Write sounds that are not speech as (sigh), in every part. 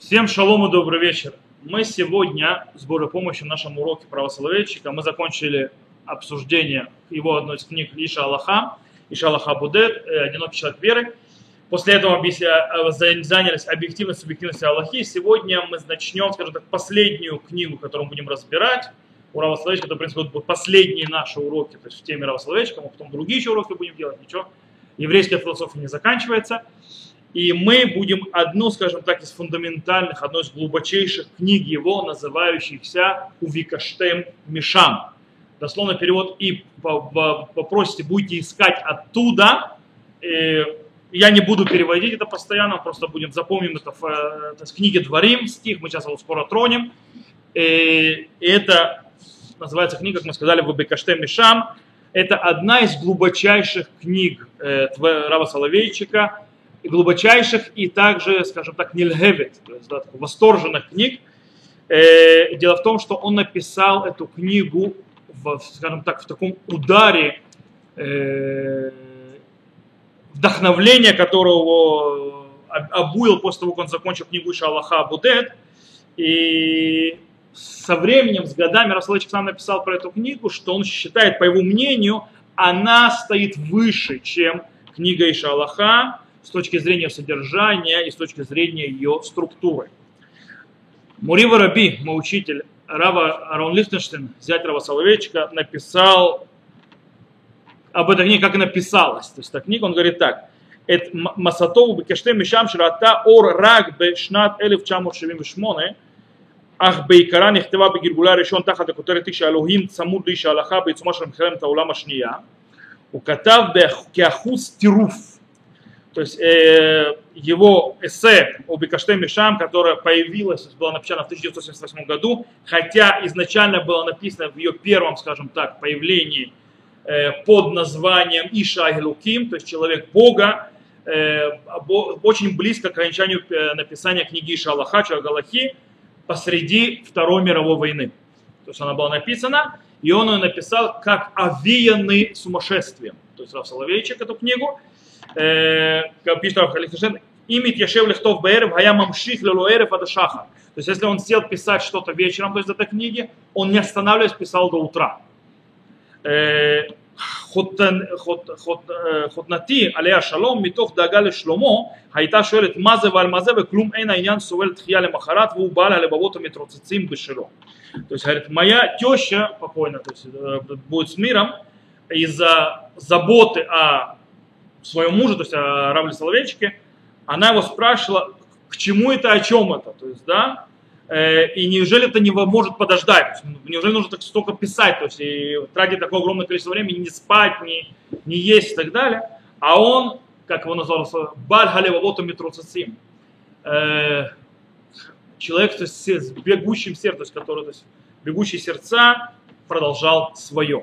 Всем шалом и добрый вечер. Мы сегодня с Божьей помощью в нашем уроке правословечника мы закончили обсуждение его одной из книг Иша Аллаха, Иша Аллаха Будет, э, «Одинокий человек веры». После этого э, занялись объективностью, субъективностью Аллахи. Сегодня мы начнем, скажем так, последнюю книгу, которую мы будем разбирать. У Равословечка, это, в принципе, будут последние наши уроки, то есть в теме Равословечка, мы потом другие еще уроки будем делать, ничего. Еврейская философия не заканчивается. И мы будем одну, скажем так, из фундаментальных, одной из глубочайших книг его, называющихся Увикаштем Мишам. Дословно перевод и попросите, будете искать оттуда. Э, я не буду переводить это постоянно, просто будем запомним это в, э, это в книге Дворим, стих, мы сейчас его скоро тронем. Э, и это называется книга, как мы сказали, Увикаштем Мишам. Это одна из глубочайших книг Рава Соловейчика, и глубочайших, и также, скажем так, нильгевит, то есть да, восторженных книг. Э, дело в том, что он написал эту книгу, в, скажем так, в таком ударе э, вдохновления, которого обуил после того, как он закончил книгу Шалаха Будет. И со временем, с годами Расулович сам написал про эту книгу, что он считает, по его мнению, она стоит выше, чем книга Иша Аллаха, с точки зрения содержания и с точки зрения ее структуры. Мурива Раби, мой учитель, Рава Арон Лихтенштейн, зять Рава Соловейчика, написал об этой книге, как она писалась. То есть эта книга, он говорит так. את מסתו בקשתי משם שראתה אור רק בשנת 1978 אך בעיקרה נכתבה בגלגולה הראשון תחת הכותרת איש האלוהים צמוד לאיש ההלכה בעיצומה של מלחמת העולם השנייה הוא כתב כאחוז טירוף то есть э, его эссе о Бекаште Мишам, которое появилось, было написано в 1978 году, хотя изначально было написано в ее первом, скажем так, появлении э, под названием Иша Гелуким, то есть человек Бога, э, очень близко к окончанию э, написания книги Иша Аллаха, Галахи, посреди Второй мировой войны. То есть она была написана, и он ее написал как овеянный сумасшествием. То есть Рав Соловейчик эту книгу, пишет Рав Халифишен, имит Яшев Лехтов Баэрев, Гая Мамших Лелуэрев Адашаха. То есть если он сел писать что-то вечером, то есть этой книги, он не останавливаясь писал до утра. חותנתי עליה השלום מתוך דאגה לשלומו הייתה שואלת מה זה ועל מה זה וכלום אין העניין סובל תחייה למחרת והוא בעל הלבבות המתרוצצים בשלו. То есть говорит, моя теща покойно, то есть будет с миром, из-за заботы о своему мужу, то есть о Равле Соловейчике, она его спрашивала, к чему это, о чем это, то есть, да, э, и неужели это не может подождать, неужели нужно так столько писать, то есть, и тратить такое огромное количество времени, не спать, не, не есть и так далее, а он, как его назвал, Баль Халева Митроцицим, э, человек то есть, с бегущим сердцем, который, то есть, бегущие сердца продолжал свое.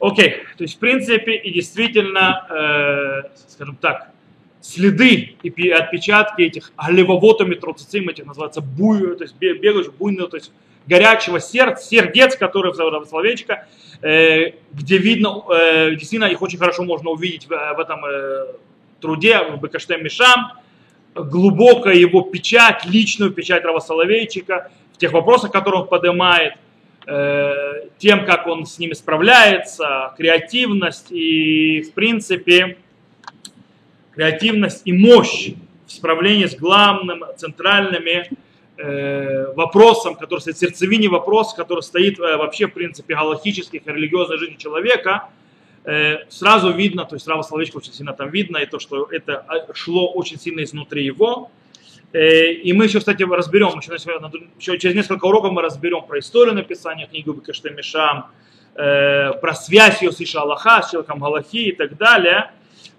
Окей, то есть в принципе и действительно, э, скажем так, следы и отпечатки этих левовотами троцицим, этих называется буй, то есть бегаешь буйного, то есть горячего сердца, сердец, который в словечко, э, где видно, э, действительно их очень хорошо можно увидеть в, в этом э, труде, в Бекаштем Мишам, глубокая его печать, личную печать Рава Соловейчика, в тех вопросах, которые он поднимает – тем, как он с ними справляется, креативность и, в принципе, креативность и мощь в справлении с главным, центральными э, вопросом, который стоит в сердцевине вопрос, который стоит э, вообще, в принципе, галактических и религиозной жизни человека, э, сразу видно, то есть Рава Словечко очень сильно там видно, и то, что это а, шло очень сильно изнутри его, Э, и мы еще, кстати, разберем, еще, через несколько уроков мы разберем про историю написания книги Бекаште Мишам, э, про связь ее с Иша Аллаха, с человеком Галахи и так далее.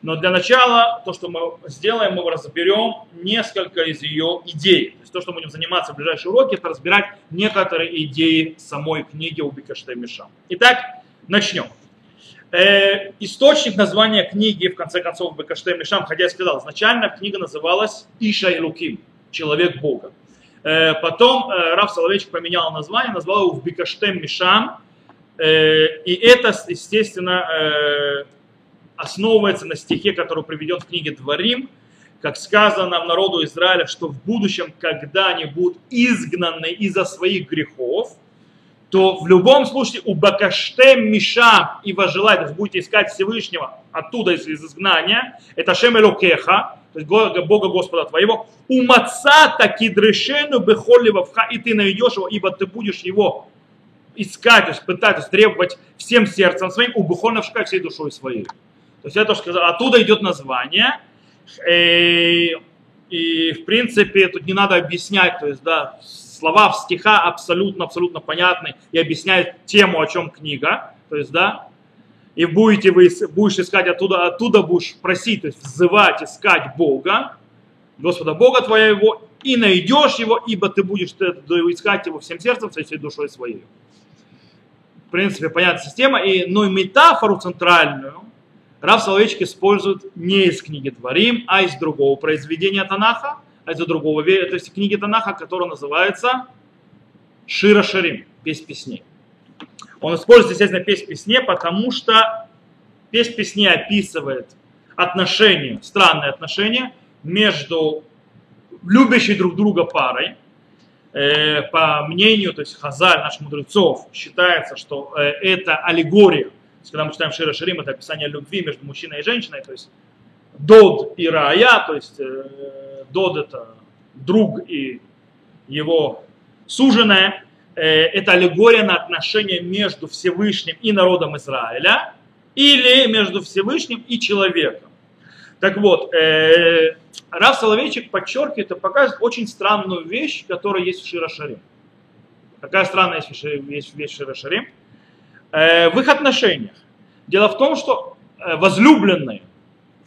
Но для начала то, что мы сделаем, мы разберем несколько из ее идей. То есть то, что мы будем заниматься в ближайшие уроки, это разбирать некоторые идеи самой книги Убикаште Мишам. Итак, начнем. Э, источник названия книги, в конце концов, Бекаште Мишам, хотя я сказал, изначально книга называлась Иша Луким, Человек Бога. Э, потом э, Раф Соловейчик поменял название, назвал его в Бекаште Мишам, э, и это, естественно, э, основывается на стихе, который приведен в книге Дворим, как сказано в народу Израиля, что в будущем, когда они будут изгнаны из-за своих грехов, то в любом случае у Бакаштем Миша и возжелать, то будете искать Всевышнего оттуда из, из изгнания, это Шем Элокеха, то есть Бога Господа твоего, у маца таки дрешену бехолливавха, и ты найдешь его, ибо ты будешь его искать, то есть пытать, то есть требовать всем сердцем своим, у бухольновшка всей душой своей. То есть это сказал, оттуда идет название, и, э, и в принципе тут не надо объяснять, то есть да, слова в стиха абсолютно, абсолютно понятны и объясняют тему, о чем книга, то есть да, и будете вы, будешь искать оттуда, оттуда будешь просить, то есть взывать, искать Бога, Господа Бога твоего, и найдешь его, ибо ты будешь искать его всем сердцем, всей душой своей. В принципе, понятная система, и, но и метафору центральную Рав Соловейчик использует не из книги Творим, а из другого произведения Танаха, а из другого, то есть книги Танаха, которая называется Шира Шарим, песнь песней. Он использует, естественно, песнь песне, потому что песнь песни описывает отношения, странные отношения между любящей друг друга парой. Э, по мнению, то есть Хазаль, наших мудрецов, считается, что э, это аллегория. То есть, когда мы читаем Шира Шарим, это описание любви между мужчиной и женщиной, то есть Дод и Рая, то есть э, Дод это друг и его суженая, Э, это аллегория на отношения между Всевышним и народом Израиля или между Всевышним и человеком. Так вот, э, Рав Соловейчик подчеркивает и показывает очень странную вещь, которая есть в Широшарим. Какая странная вещь, вещь в Широшарим? Э, в их отношениях. Дело в том, что э, возлюбленные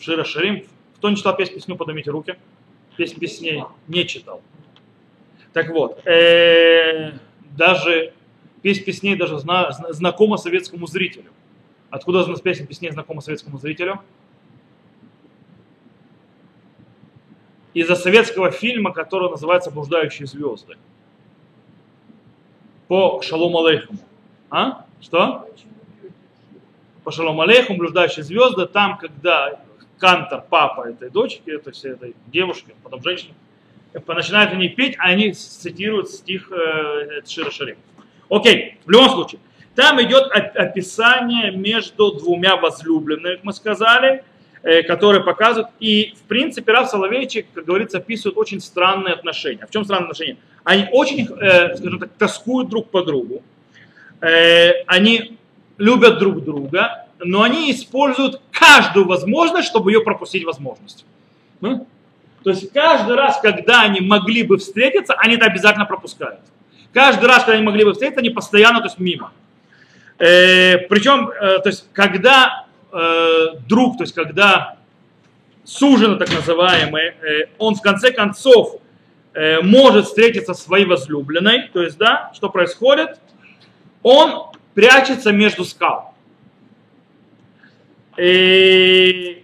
в Широшарим, кто не читал песню «Песню, поднимите руки», песнь песней не читал. Так вот, э, даже песнь песней даже зна, знакома советскому зрителю. Откуда песня песней знакома советскому зрителю? Из-за советского фильма, который называется «Блуждающие звезды». По Шалом Алейхому. А? Что? По Шалом Алейхому, «Блуждающие звезды». Там, когда Кантор, папа этой дочки, то есть этой девушки, потом женщины, начинают они петь, а они цитируют стих э, Шира Шарим. Окей, в любом случае, там идет описание между двумя возлюбленными, мы сказали, э, которые показывают, и в принципе Рав Соловейчик, как говорится, описывает очень странные отношения. В чем странные отношения? Они очень, э, скажем так, тоскуют друг по другу, э, они любят друг друга, но они используют каждую возможность, чтобы ее пропустить возможность. То есть каждый раз, когда они могли бы встретиться, они это обязательно пропускают. Каждый раз, когда они могли бы встретиться, они постоянно то есть, мимо. Э, причем, э, то есть, когда э, друг, то есть, когда суженый так называемый, э, он в конце концов э, может встретиться со своей возлюбленной, то есть, да, что происходит? Он прячется между скал. И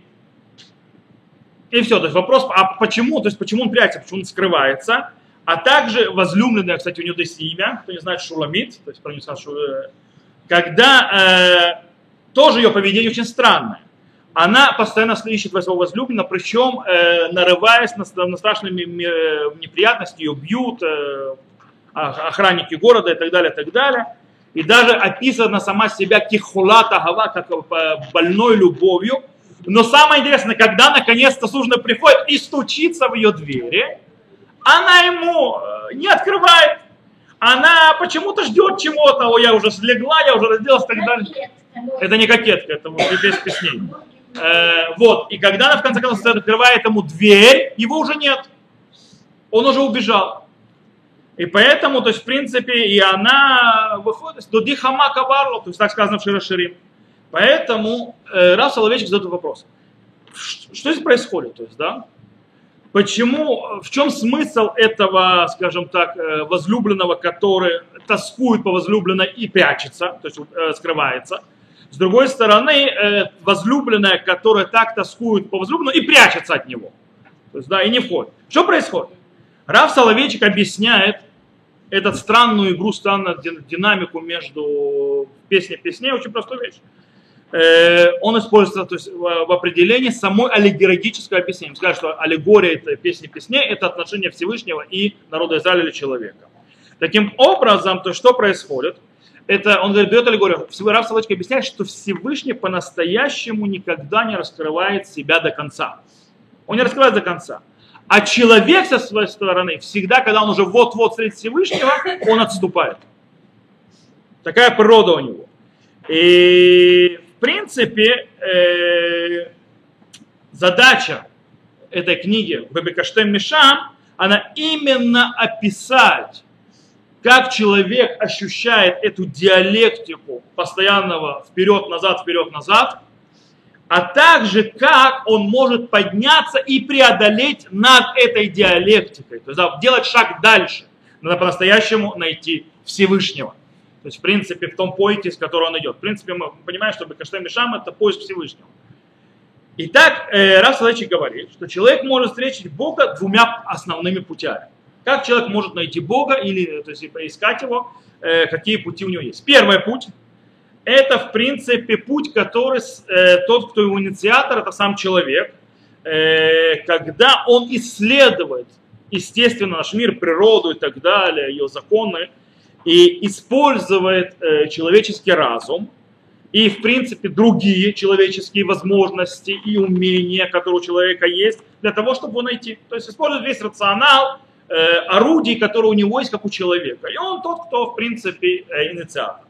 и все. То есть вопрос, а почему? То есть почему он прячется, почему он скрывается? А также возлюбленная, кстати, у него есть имя, кто не знает, Шуламит, то есть про него сказать, когда э, тоже ее поведение очень странное. Она постоянно ищет своего возлюбленного, причем э, нарываясь на, на страшные неприятности, ее бьют, э, охранники города и так далее, и так далее. И даже описана сама себя кихулата гава, как э, больной любовью, но самое интересное, когда наконец-то суженый приходит и стучится в ее двери, она ему э, не открывает. Она почему-то ждет чего-то. О, я уже слегла, я уже разделась и так далее. Это не кокетка, это без песней. Э, вот, и когда она в конце концов открывает ему дверь, его уже нет. Он уже убежал. И поэтому, то есть, в принципе, и она выходит, до дихама каварло, то есть, так сказано в Широширим. Поэтому э, раз Соловейчик задает вопрос. Что здесь происходит? То есть, да? Почему, в чем смысл этого, скажем так, э, возлюбленного, который тоскует по возлюбленной и прячется, то есть э, скрывается? С другой стороны, э, возлюбленная, которая так тоскует по возлюбленному и прячется от него. То есть, да, и не входит. Что происходит? Рав Соловейчик объясняет эту странную игру, странную динамику между песней и песней, очень простую вещь э, он используется то есть, в определении самой аллегорического объяснения. Скажет, что аллегория это песни песней, это отношение Всевышнего и народа Израиля или человека. Таким образом, то что происходит? Это, он говорит, берет аллегорию. Рав Солочка объясняет, что Всевышний по-настоящему никогда не раскрывает себя до конца. Он не раскрывает до конца. А человек со своей стороны, всегда, когда он уже вот-вот встретит Всевышнего, он отступает. Такая природа у него. И в принципе э, задача этой книги Бабикаштем Мишам, она именно описать, как человек ощущает эту диалектику постоянного вперед-назад, вперед-назад, а также как он может подняться и преодолеть над этой диалектикой, то есть да, делать шаг дальше, надо по-настоящему найти Всевышнего. То есть, в принципе, в том поиске, с которого он идет. В принципе, мы понимаем, что Бекаштем Мишам это поиск Всевышнего. Итак, э, Раф Садачи говорит, что человек может встретить Бога двумя основными путями. Как человек может найти Бога или то есть, поискать его, э, какие пути у него есть. Первый путь – это, в принципе, путь, который э, тот, кто его инициатор, это сам человек, э, когда он исследует, естественно, наш мир, природу и так далее, ее законы, и использует э, человеческий разум и, в принципе, другие человеческие возможности и умения, которые у человека есть, для того, чтобы его найти. То есть использует весь рационал, э, орудий, которые у него есть, как у человека. И он тот, кто, в принципе, э, инициатор.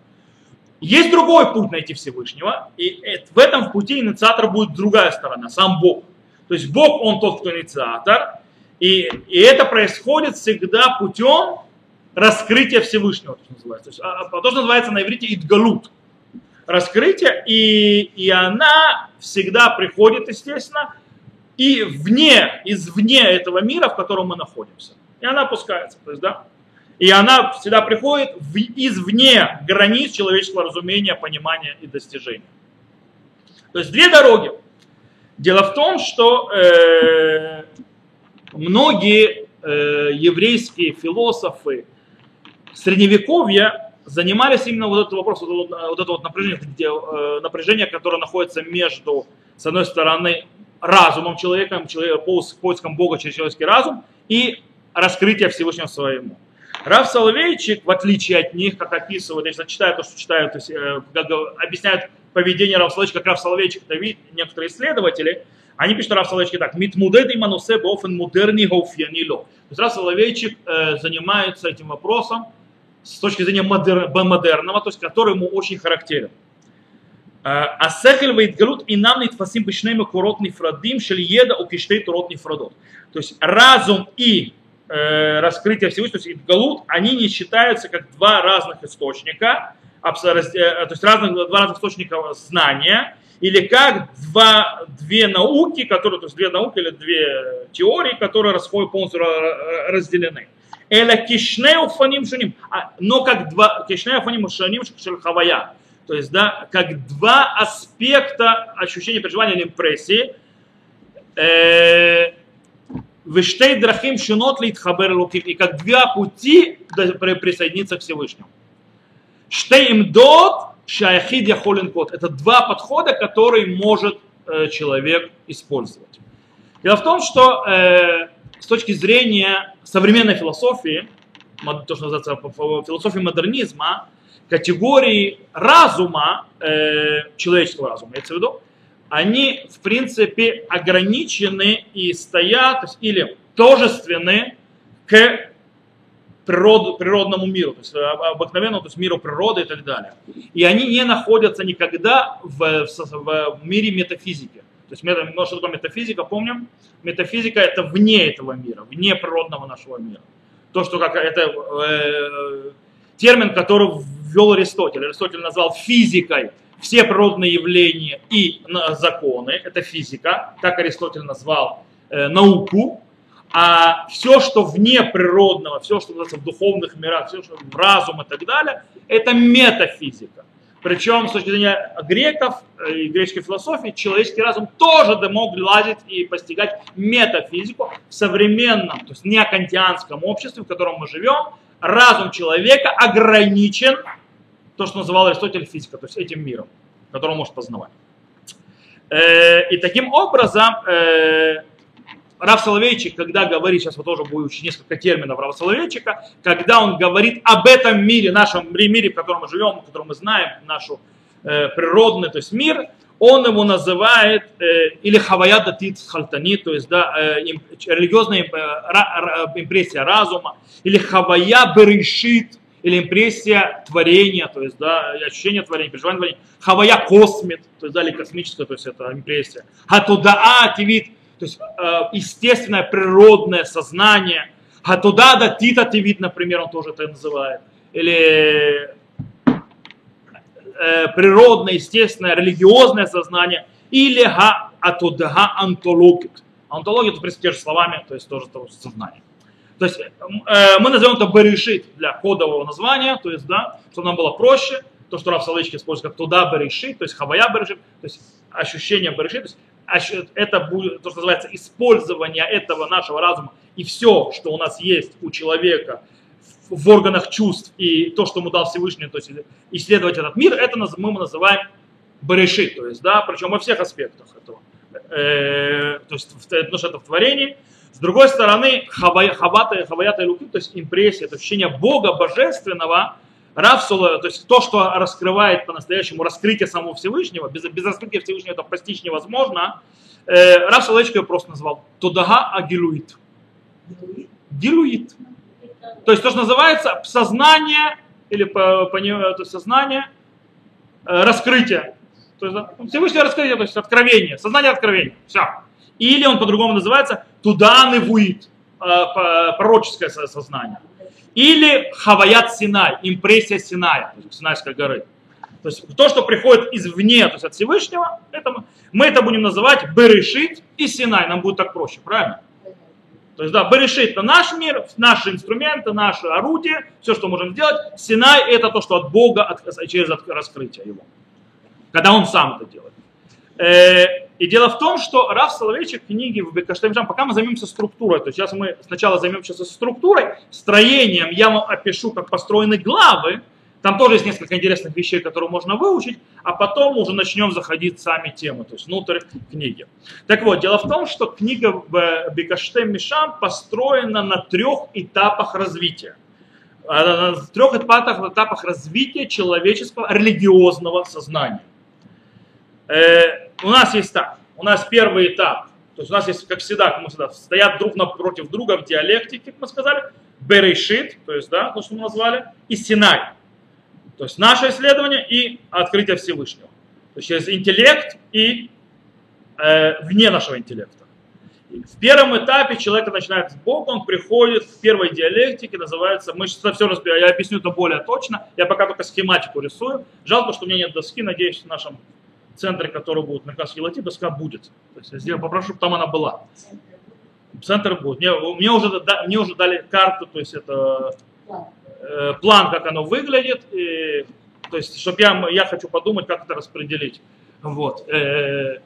Есть другой путь найти Всевышнего, и в этом пути инициатор будет другая сторона, сам Бог. То есть Бог, он тот, кто инициатор, и, и это происходит всегда путем раскрытие Всевышнего, то, что называется. То, есть, а, а, то, что называется на иврите идгалут. Раскрытие, и, и она всегда приходит, естественно, и вне, извне этого мира, в котором мы находимся. И она опускается. То есть, да? И она всегда приходит в, извне границ человеческого разумения, понимания и достижения. То есть две дороги. Дело в том, что э, многие э, еврейские философы, средневековья занимались именно вот этот вопрос, вот, вот это вот напряжение, где, э, напряжение, которое находится между, с одной стороны, разумом человека, человек, поиском Бога через человеческий разум и раскрытие Всевышнего своему. Рав Соловейчик, в отличие от них, как описывают, если читают то, что читают, то есть, э, как объясняют поведение Рав Соловейчика, как Рав Соловейчик это видят некоторые исследователи, они пишут Рав Соловейчик так, «Митмудед и манусе бофен мудерни гауфьянило». То есть Рав Соловейчик э, занимается этим вопросом с точки зрения модер, модерного, то есть который ему очень характерен. А сехель вейтгалут и нам нитфасим бешнеми курот нефрадим шельеда у киштей турот нефрадот. То есть разум и э, раскрытие Всевышнего, то есть галут, они не считаются как два разных источника, э, то есть разных, два разных источника знания, или как два, две науки, которые, то есть две науки или две теории, которые расходят полностью разделены. Эля кишнеу фаним шаним. А, но как два, кишнеу фаним шаним хавая. То есть, да, как два аспекта ощущения, переживания или импрессии. Э, Виштей драхим шинот литхабер луким. И как два пути присоединиться к Всевышнему. Штей им дот шаяхид яхолин кот. Это два подхода, которые может человек использовать. Дело в том, что э, с точки зрения современной философии, то, что называется философии модернизма, категории разума, э, человеческого разума, имеется в виду, они, в принципе, ограничены и стоят, или тожественны к природ, природному миру, то есть обыкновенному, то есть миру природы и так далее. И они не находятся никогда в, в, в мире метафизики. То есть ну, что такое метафизика, помним? Метафизика это вне этого мира, вне природного нашего мира. То, что как это э, термин, который ввел Аристотель. Аристотель назвал физикой все природные явления и законы, это физика, так Аристотель назвал э, науку, а все, что вне природного, все, что называется в духовных мирах, все, что в разум и так далее, это метафизика. Причем с точки зрения греков э, и греческой философии, человеческий разум тоже мог лазить и постигать метафизику в современном, то есть не кантианском обществе, в котором мы живем. Разум человека ограничен, то, что называл Аристотель физика, то есть этим миром. который он может познавать. Э, и таким образом э, Рав Соловейчик, когда говорит, сейчас вы тоже будете учить несколько терминов Рава Соловейчика, когда он говорит об этом мире, нашем мире, в котором мы живем, в котором мы знаем, нашу э, природный, то есть мир, он его называет э, или хавая датит хальтани, то есть да, э, им, религиозная э, ра, импрессия разума, или хавая берешит, или импрессия творения, то есть да, ощущение творения, переживание творения, хавая космит, то есть да, или космическая, то есть это импрессия, хатудаа тивит, то есть э, естественное природное сознание, хатуда датита тивит, например, он тоже это называет, или природное, естественное, религиозное сознание, или га атудага антологит. Антология, это, в принципе, те же словами, то есть тоже того сознание. То есть э, мы назовем это берешит для кодового названия, то есть, да, чтобы нам было проще, то, что Раф Салычки использует как туда берешит, то есть хавая берешит, то есть ощущение берешит, то есть это будет, то, что называется, использование этого нашего разума и все, что у нас есть у человека в органах чувств и то, что ему дал Всевышний, то есть исследовать этот мир, это мы называем берешит, то есть, да, причем во всех аспектах этого. Э, то есть, потому что это в творении, с другой стороны, хавата, хаваята и луки, то есть импрессия, это ощущение Бога божественного, Равсула, то есть то, что раскрывает по-настоящему раскрытие самого Всевышнего, без, без раскрытия Всевышнего это постичь невозможно, э, Рав Соловейчик просто назвал Тудага Агилуит. Гилуит. То есть то, что называется сознание, или по, по, то есть сознание, э, раскрытие. То есть, Всевышнее раскрытие, то есть откровение, сознание откровения. Все. Или он по-другому называется туда невуит, э, пророческое сознание. Или хаваят Синай, импрессия Синая, то Синайской горы. То есть то, что приходит извне, то есть от Всевышнего, это мы, мы это будем называть Берешит и Синай, нам будет так проще, правильно? То есть, да, Берешит это наш мир, наши инструменты, наши орудия, все, что можем сделать. Синай это то, что от Бога, от, через раскрытие его. Когда он сам это делает. Э, и дело в том, что Раф Соловейчик в книге в Бекаштемжам, пока мы займемся структурой, то есть сейчас мы сначала займемся структурой, строением, я вам опишу, как построены главы, там тоже есть несколько интересных вещей, которые можно выучить, а потом уже начнем заходить сами темы, то есть внутрь книги. Так вот, дело в том, что книга в Бекаштем Мишам построена на трех этапах развития. На трех этапах, этапах развития человеческого религиозного сознания. Э, у нас есть так, у нас первый этап, то есть у нас есть, как всегда, как мы всегда, стоят друг напротив друга в диалектике, как мы сказали, Берешит, то есть, да, то, что мы назвали, и Синай. То есть наше исследование и открытие Всевышнего. То есть через интеллект и э, вне нашего интеллекта. В первом этапе человек начинает с Бога, он приходит в первой диалектике, называется, мы сейчас все разбираем, я объясню это более точно, я пока только схематику рисую. Жалко, что у меня нет доски, надеюсь, в нашем центре, который будет на Каске Лати, доска будет. То есть я попрошу, чтобы там она была. Центр будет. Мне, мне, уже, мне уже дали карту, то есть это э, план, как оно выглядит. И, то есть, чтобы я, я хочу подумать, как это распределить. Вот. Э,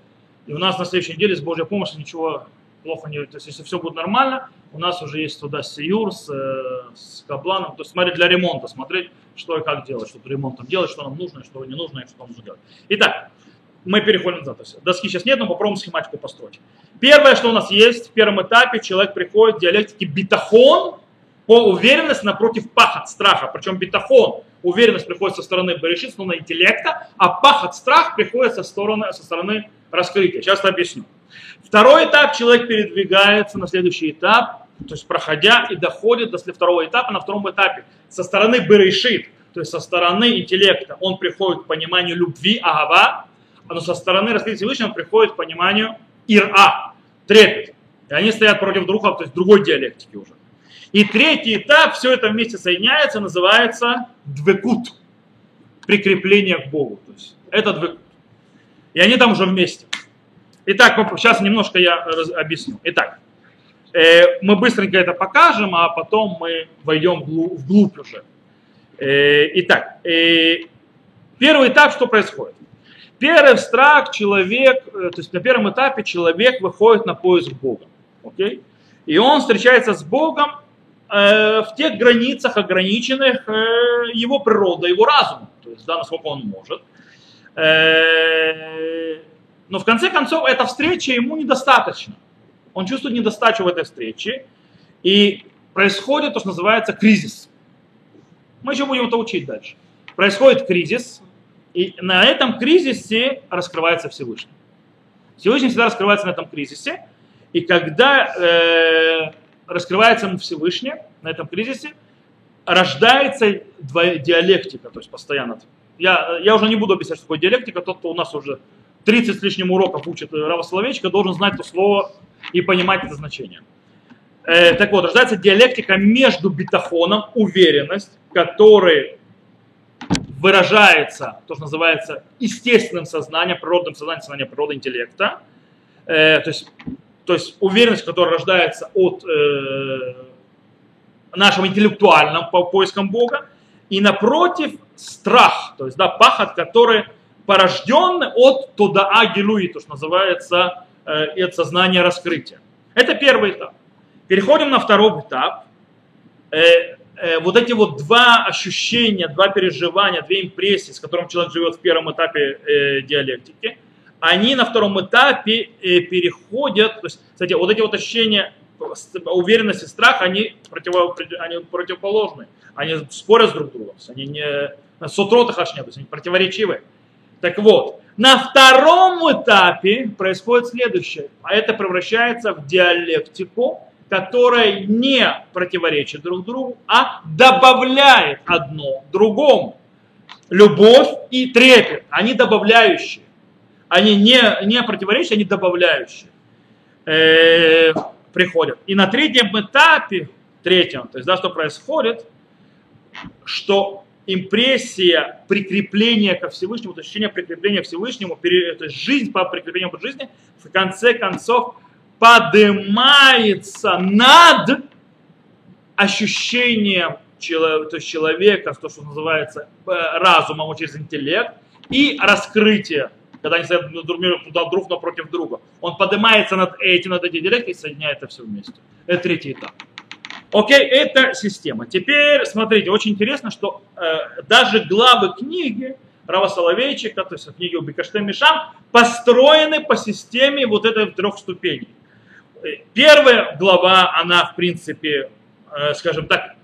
и у нас на следующей неделе с Божьей помощью ничего плохо не... То есть, если все будет нормально, у нас уже есть туда Сиюр с, э, с Кабланом. То есть, смотреть для ремонта, смотреть, что и как делать, чтобы ремонтом делать, что нам нужно, что не нужно и что нужно делать. Итак, мы переходим есть доски сейчас нет, но попробуем схематику построить. Первое, что у нас есть, в первом этапе человек приходит в диалектике битахон по уверенности напротив пахот, страха. Причем битахон, уверенность приходит со стороны Берешит, стороны интеллекта, а пахот, страх приходит со стороны, со стороны раскрытия. Сейчас объясню. Второй этап, человек передвигается на следующий этап, то есть проходя и доходит до второго этапа, на втором этапе со стороны Берешит, то есть со стороны интеллекта, он приходит к пониманию любви, агава, но со стороны раскрытия Всевышнего приходит к пониманию ира, трепет. И они стоят против друга, то есть другой диалектики уже. И третий этап, все это вместе соединяется, называется двекут, прикрепление к Богу. То есть это двекут. И они там уже вместе. Итак, сейчас немножко я объясню. Итак, э, мы быстренько это покажем, а потом мы войдем вглубь уже. Э, итак, э, первый этап, что происходит? Первый страх человек, то есть на первом этапе человек выходит на поиск Бога. Okay? И он встречается с Богом э, в тех границах ограниченных э, его природой, его разумом, то есть да, насколько он может. Э, но в конце концов, эта встреча ему недостаточно. Он чувствует недостачу в этой встрече. И происходит то, что называется кризис. Мы еще будем это учить дальше. Происходит кризис, и на этом кризисе раскрывается Всевышний. Всевышний всегда раскрывается на этом кризисе. И когда э, раскрывается ему Всевышний на этом кризисе, рождается диалектика, то есть постоянно. Я, я уже не буду объяснять, что такое диалектика, тот, кто у нас уже 30 с лишним уроков учит Равословечка, должен знать это слово и понимать это значение. Э, так вот, рождается диалектика между битахоном, уверенность, который выражается, то, что называется естественным сознанием, природным сознанием, сознанием природы интеллекта, э, то, есть, то есть уверенность, которая рождается от э, нашего интеллектуального по поискам Бога, и напротив страх, то есть да, пахот, который порожден от туда агилуи, то, что называется э, от сознания раскрытия. Это первый этап. Переходим на второй этап. Э, э, вот эти вот два ощущения, два переживания, две импрессии, с которым человек живет в первом этапе э, диалектики, они на втором этапе э, переходят, то есть, кстати, вот эти вот ощущения уверенность и страх, они, противо, они противоположны. Они спорят друг с другом. Они не сутротах аж нет, они противоречивы. Так вот, на втором этапе происходит следующее. А это превращается в диалектику, которая не противоречит друг другу, а добавляет одно другому. Любовь и трепет, они добавляющие. Они не, не противоречат, они добавляющие. Э, приходят. И на третьем этапе, третьем, то есть, да, что происходит, что импрессия прикрепления ко Всевышнему, то есть ощущение прикрепления к Всевышнему, то есть жизнь по прикреплению к жизни, в конце концов поднимается над ощущением то есть человека, то, что называется э, разумом через интеллект, и раскрытие когда они стоят друг, друг напротив друга. Он поднимается над этим, над этим директой и соединяет это все вместе. Это третий этап. Окей, это система. Теперь, смотрите, очень интересно, что э, даже главы книги Рава Соловейчика, то есть книги Бекаштем Мишам, построены по системе вот этой трех ступеней. Первая глава, она, в принципе, э, скажем так,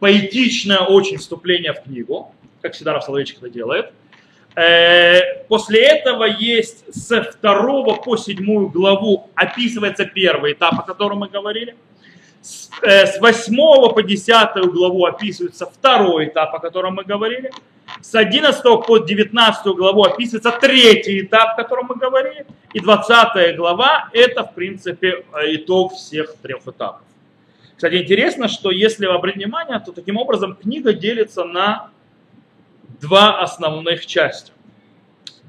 поэтичное очень вступление в книгу, как всегда Рав Соловейчик это делает – Э, после этого есть с второго по седьмую главу описывается первый этап, о котором мы говорили. С э, восьмого по десятую главу описывается второй этап, о котором мы говорили. С 11 по 19 главу описывается третий этап, о котором мы говорили. И 20 глава это, в принципе, итог всех трех этапов. Кстати, интересно, что если вы обратите внимание, то таким образом книга делится на два основных части.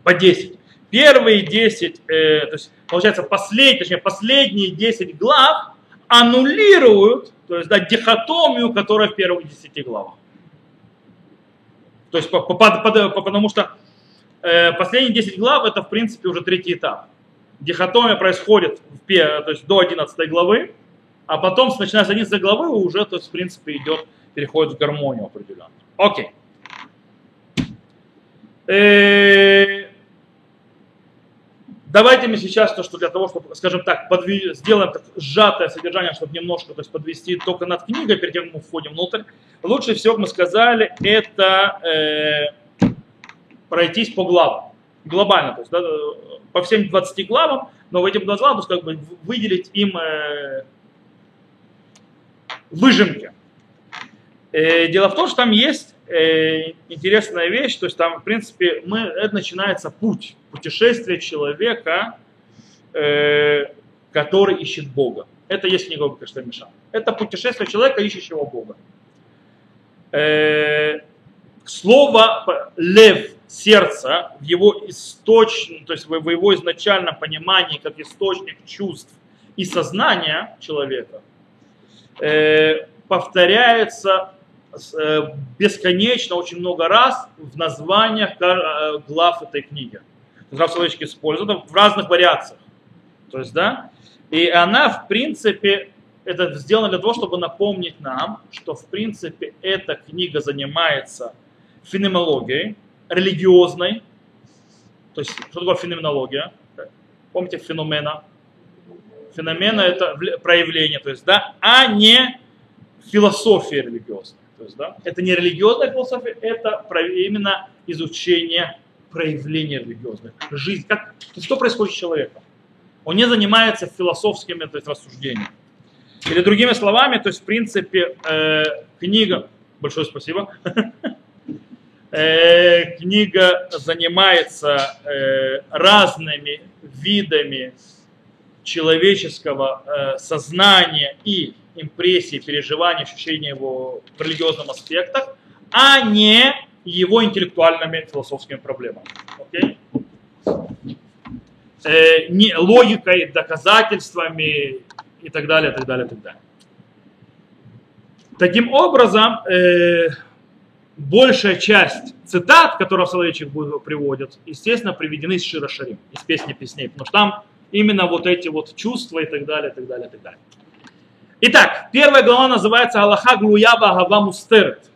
По 10. Первые 10, э, то есть, получается, последние, точнее, последние 10 глав аннулируют, то есть, да, дихотомию, которая в первых 10 главах. То есть, по, по, по, потому что э, последние 10 глав это, в принципе, уже третий этап. Дихотомия происходит в, то есть, до 11 главы, а потом, начиная с 11 главы, уже, то есть, в принципе, идет, переходит в гармонию определенную. Окей. Э, давайте мы сейчас то, что для того, чтобы, скажем так, подви... сделаем так сжатое содержание, чтобы немножко то есть, подвести только над книгой, перед тем, как мы входим внутрь. Лучше всего, мы сказали, это э, пройтись по главам. Глобально, то есть да, по всем 20 главам, но в этих 20 главам, то есть, как бы выделить им э, выжимки. Э, дело в том, что там есть э, интересная вещь, то есть там, в принципе, мы, это начинается путь, путешествие человека, э, который ищет Бога. Это есть книга Бекашта Миша. Это путешествие человека, ищущего Бога. Э, слово лев, сердце, в его источном, то есть в его изначальном понимании, как источник чувств и сознания человека, э, повторяется бесконечно, очень много раз в названиях э, глав этой книги. Граф Соловейчик использует в разных вариациях. То есть, да, и она, в принципе, это сделано для того, чтобы напомнить нам, что, в принципе, эта книга занимается феноменологией, религиозной, то есть что такое феноменология? Помните феномена? Феномена это проявление, то есть, да, а не философия религиозная. То есть, да, это не религиозная философия, это именно изучение проявления религиозных. Жизнь, как, что происходит с человеком? Он не занимается философскими то есть, рассуждениями. Или другими словами, то есть, в принципе, э, книга, большое спасибо, (laughs) э, книга занимается э, разными видами человеческого э, сознания и импрессии, переживаний, ощущения его в религиозных аспектах, а не его интеллектуальными философскими проблемами. Okay? Э, не, логикой, доказательствами и так далее, так далее, так далее. Таким образом, э, большая часть цитат, которые Соловейчик приводит, естественно, приведены из Шира Шарим, из песни песней, потому что там именно вот эти вот чувства и так далее, и так далее, и так далее. Итак, первая глава называется Аллаха Глуяба Гава Мустерет.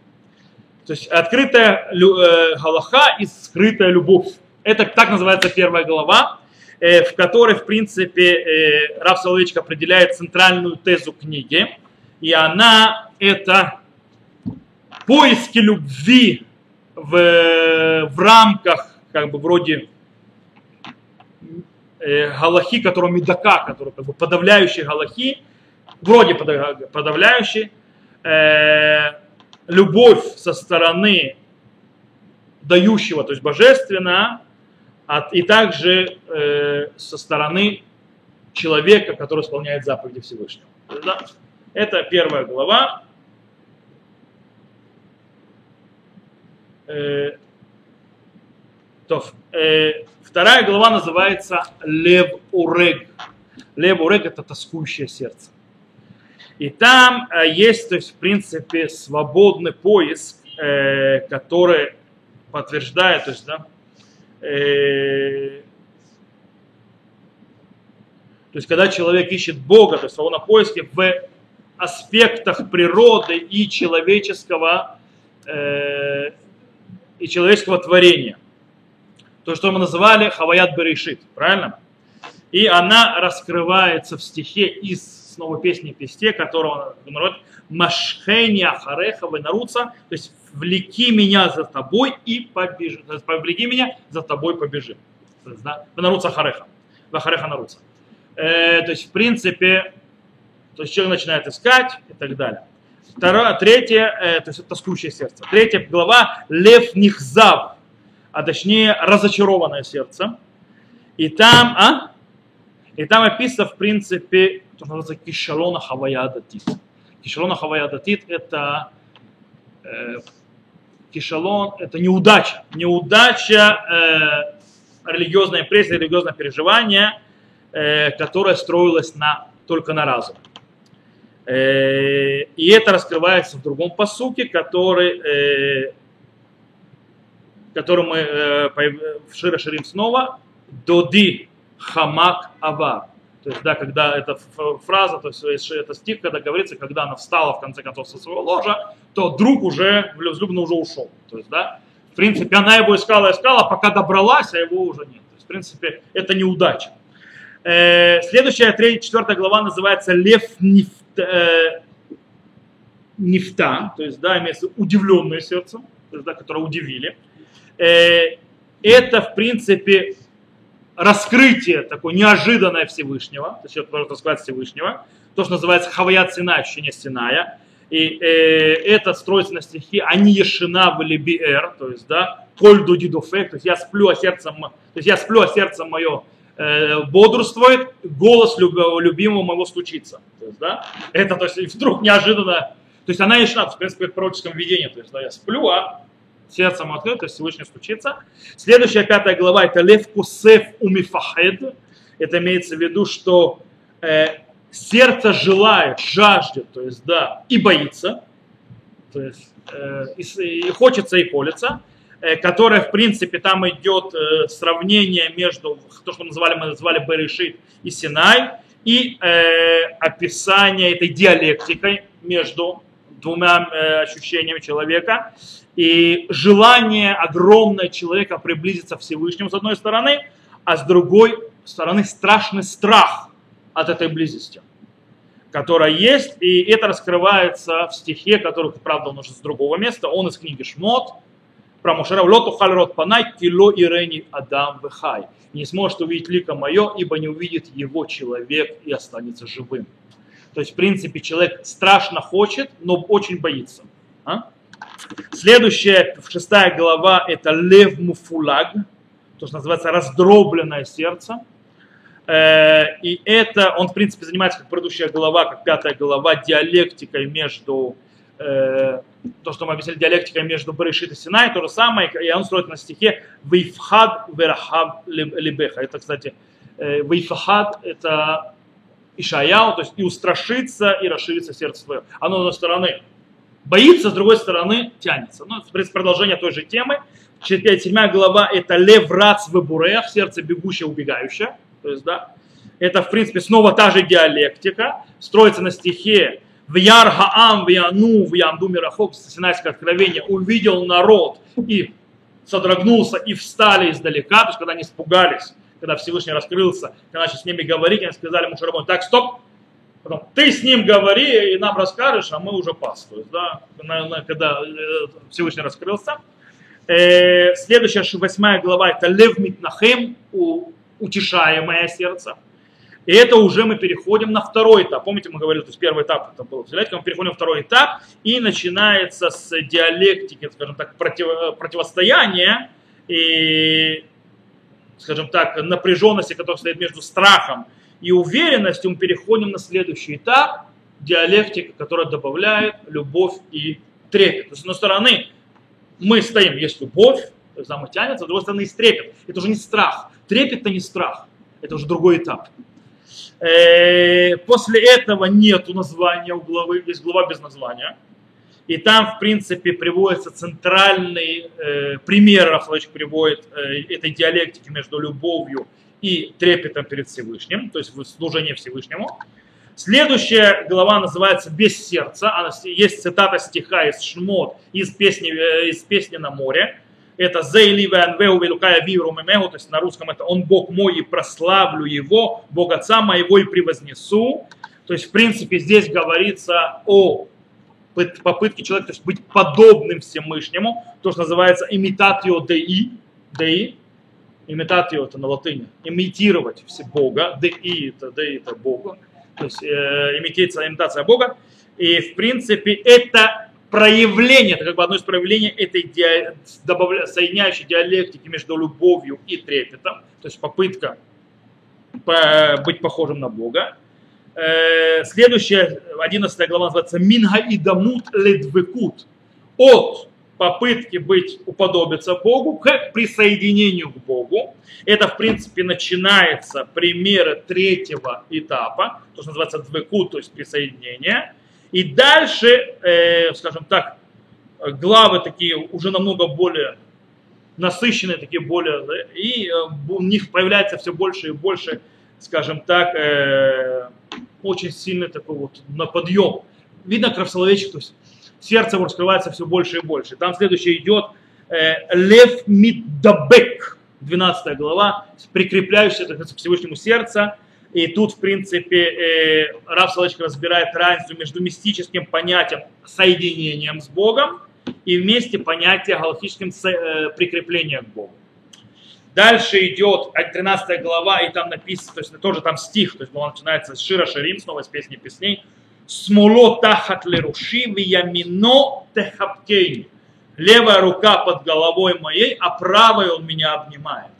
То есть открытая э, Галаха и скрытая любовь. Это так называется первая глава, э, в которой, в принципе, э, Раф Соловейчик определяет центральную тезу книги. И она это поиски любви в, в рамках, как бы вроде э, галахи, который медака, который как бы подавляющий галахи, вроде подавляющий, э, любовь со стороны дающего, то есть божественно, от, и также э, со стороны человека, который исполняет заповеди Всевышнего. Да? Это первая глава. Э, то, э, вторая глава называется Лев Урег. Лев Урег это тоскующее сердце. И там э, есть, то есть, в принципе, свободный поиск, э, который подтверждает, то есть, да, э, то есть, когда человек ищет Бога, то есть, он на поиске в аспектах природы и человеческого э, и человеческого творения. То, что мы называли Хаваят Берешит, правильно? И она раскрывается в стихе из снова песни Песте, которого народ Машхени Ахареха Венаруца, то есть влеки меня за тобой и есть повлеки меня за тобой побежим. Венаруца Ахареха. Вахареха Наруца. Э, то есть, в принципе, то есть человек начинает искать и так далее. Второе, третье, э, то есть тоскующее сердце. Третья глава Лев Нихзав, а точнее разочарованное сердце. И там, а? И там описано, в принципе, то, что называется кишалона хавая датит. Кишалона хавая датит это э, кишалон, это неудача. Неудача э, религиозная импрессия, религиозное переживание, э, которое строилось на, только на разум. Э, и это раскрывается в другом посуке, который, э, который мы э, в Шира Ширим снова. Доди хамак ава. То есть, да, когда эта фраза, то есть это стих, когда говорится, когда она встала в конце концов со своего ложа, то друг уже, возлюбленный уже ушел. То есть, да, в принципе, она его искала, искала, пока добралась, а его уже нет. То есть, в принципе, это неудача. Следующая, третья, четвертая глава называется Лев Нефть э, нефта, то есть, да, имеется удивленное сердце, то есть, да, которое удивили. Э, это, в принципе, раскрытие такое неожиданное Всевышнего, то есть, можно сказать Всевышнего, то, что называется Хаваят Сина, ощущение Синая. И э, это строится на стихе «Они ешина в либиэр», то есть, да, «Коль дудидофек», то есть я сплю, а сердце, то есть я сплю, а сердце мое Э, бодрствует, голос любимого моего стучится. То есть, да, это то есть (laughs) вдруг неожиданно, то есть она и в принципе, в пророческом видении, то есть да, я сплю, а сердцем открыто, Всевышний стучится. Следующая пятая глава это Лев Кусеф Умифахед. Это имеется в виду, что э, сердце желает, жаждет, то есть да, и боится, то есть э, и, и хочется и колется. Э, которая, в принципе, там идет э, сравнение между, то, что мы называли, мы называли Берешит и Синай, и э, описание этой диалектикой между двумя э, ощущениями человека. И желание огромное человека приблизиться к Всевышнему с одной стороны, а с другой стороны страшный страх от этой близости, которая есть. И это раскрывается в стихе, который, правда, он уже с другого места. Он из книги Шмот, про Мушера, лоту хальрот панай, кило ирени адам вехай. Не сможет увидеть лика мое, ибо не увидит его человек и останется живым. То есть, в принципе, человек страшно хочет, но очень боится. А? Следующая, шестая глава, это лев муфулаг, то, что называется раздробленное сердце. Э, и это, он, в принципе, занимается, как предыдущая глава, как пятая глава, диалектикой между э, то, что мы объяснили, диалектикой между Барышит и Синай, то же самое, и он строит на стихе «Вейфхад верхав либеха». Это, кстати, э, «Вейфхад» — это Ишаяу, то есть и устрашится, и расширится сердце твое. Оно, с одной стороны, боится, с другой стороны, тянется. Ну, продолжение той же темы. Седьмая глава – это лев рац в бурех, сердце бегущее, убегающее. То есть, да, это, в принципе, снова та же диалектика, строится на стихе в Яр Хаам, в Яну, в Ямду Мирахок, Синайское откровение, увидел народ и содрогнулся, и встали издалека, то есть когда они испугались, когда Всевышний раскрылся, когда начали с ними говорить, они сказали Мушарабон, так, стоп, Потом, ты с ним говори и нам расскажешь, а мы уже пас. То есть, да, когда э, Всевышний раскрылся. Э, следующая восьмая глава это Лев Митнахем, утешаемое сердце. И это уже мы переходим на второй этап. Помните, мы говорили, то есть первый этап это был взять, мы переходим на второй этап, и начинается с диалектики, скажем так, против, противостояния и, скажем так, напряженности, которая стоит между страхом и уверенностью, мы переходим на следующий этап, диалектика, которая добавляет любовь и трепет. То есть, с одной стороны, мы стоим, есть любовь, то есть, да, мы тянется, с другой стороны, есть трепет. Это уже не страх. Трепет это не страх, это уже другой этап. Э, после этого нету названия у главы, есть глава без названия. И там, в принципе, приводится центральный э, пример, Рафлович приводит э, этой диалектики между любовью и трепетом перед Всевышним, то есть в служении Всевышнему. Следующая глава называется «Без сердца». Есть цитата стиха из Шмот, из песни, э, из песни на море. Это «Зейли вэнвеу велукая виру мемеху», то есть на русском это «Он Бог мой и прославлю Его, Бог Отца моего и превознесу». То есть, в принципе, здесь говорится о попытке человека то есть быть подобным Всевышнему, то, что называется имитатио деи, деи, имитатио это на латыни, имитировать все Бога, деи это, деи это Бога, то есть э, имитация, имитация Бога. И в принципе это проявление, это как бы одно из проявлений этой ди, добавля, соединяющей диалектики между любовью и трепетом, то есть попытка по, быть похожим на Бога. Э, следующая, 11 глава называется Минга и Дамут ледвекут. От попытки быть, уподобиться Богу к присоединению к Богу. Это, в принципе, начинается примеры третьего этапа, то, что называется двеку, то есть присоединение. И дальше, э, скажем так, главы такие уже намного более насыщенные, такие более, и э, у них появляется все больше и больше, скажем так, э, очень сильный такой вот на подъем. Видно, как то есть сердце его раскрывается все больше и больше. Там следующее идет э, Лев Миддабек, 12 глава, прикрепляющийся к Всевышнему сердца. И тут, в принципе, э, Раф Салачик разбирает разницу между мистическим понятием соединением с Богом и вместе понятие галактическим э, прикреплением к Богу. Дальше идет 13 глава, и там написано, то есть тоже там стих, то есть он начинается с Шира Ширим, снова с песни песней, смоло тахат леруши, ямино техаптейни. Левая рука под головой моей, а правой он меня обнимает.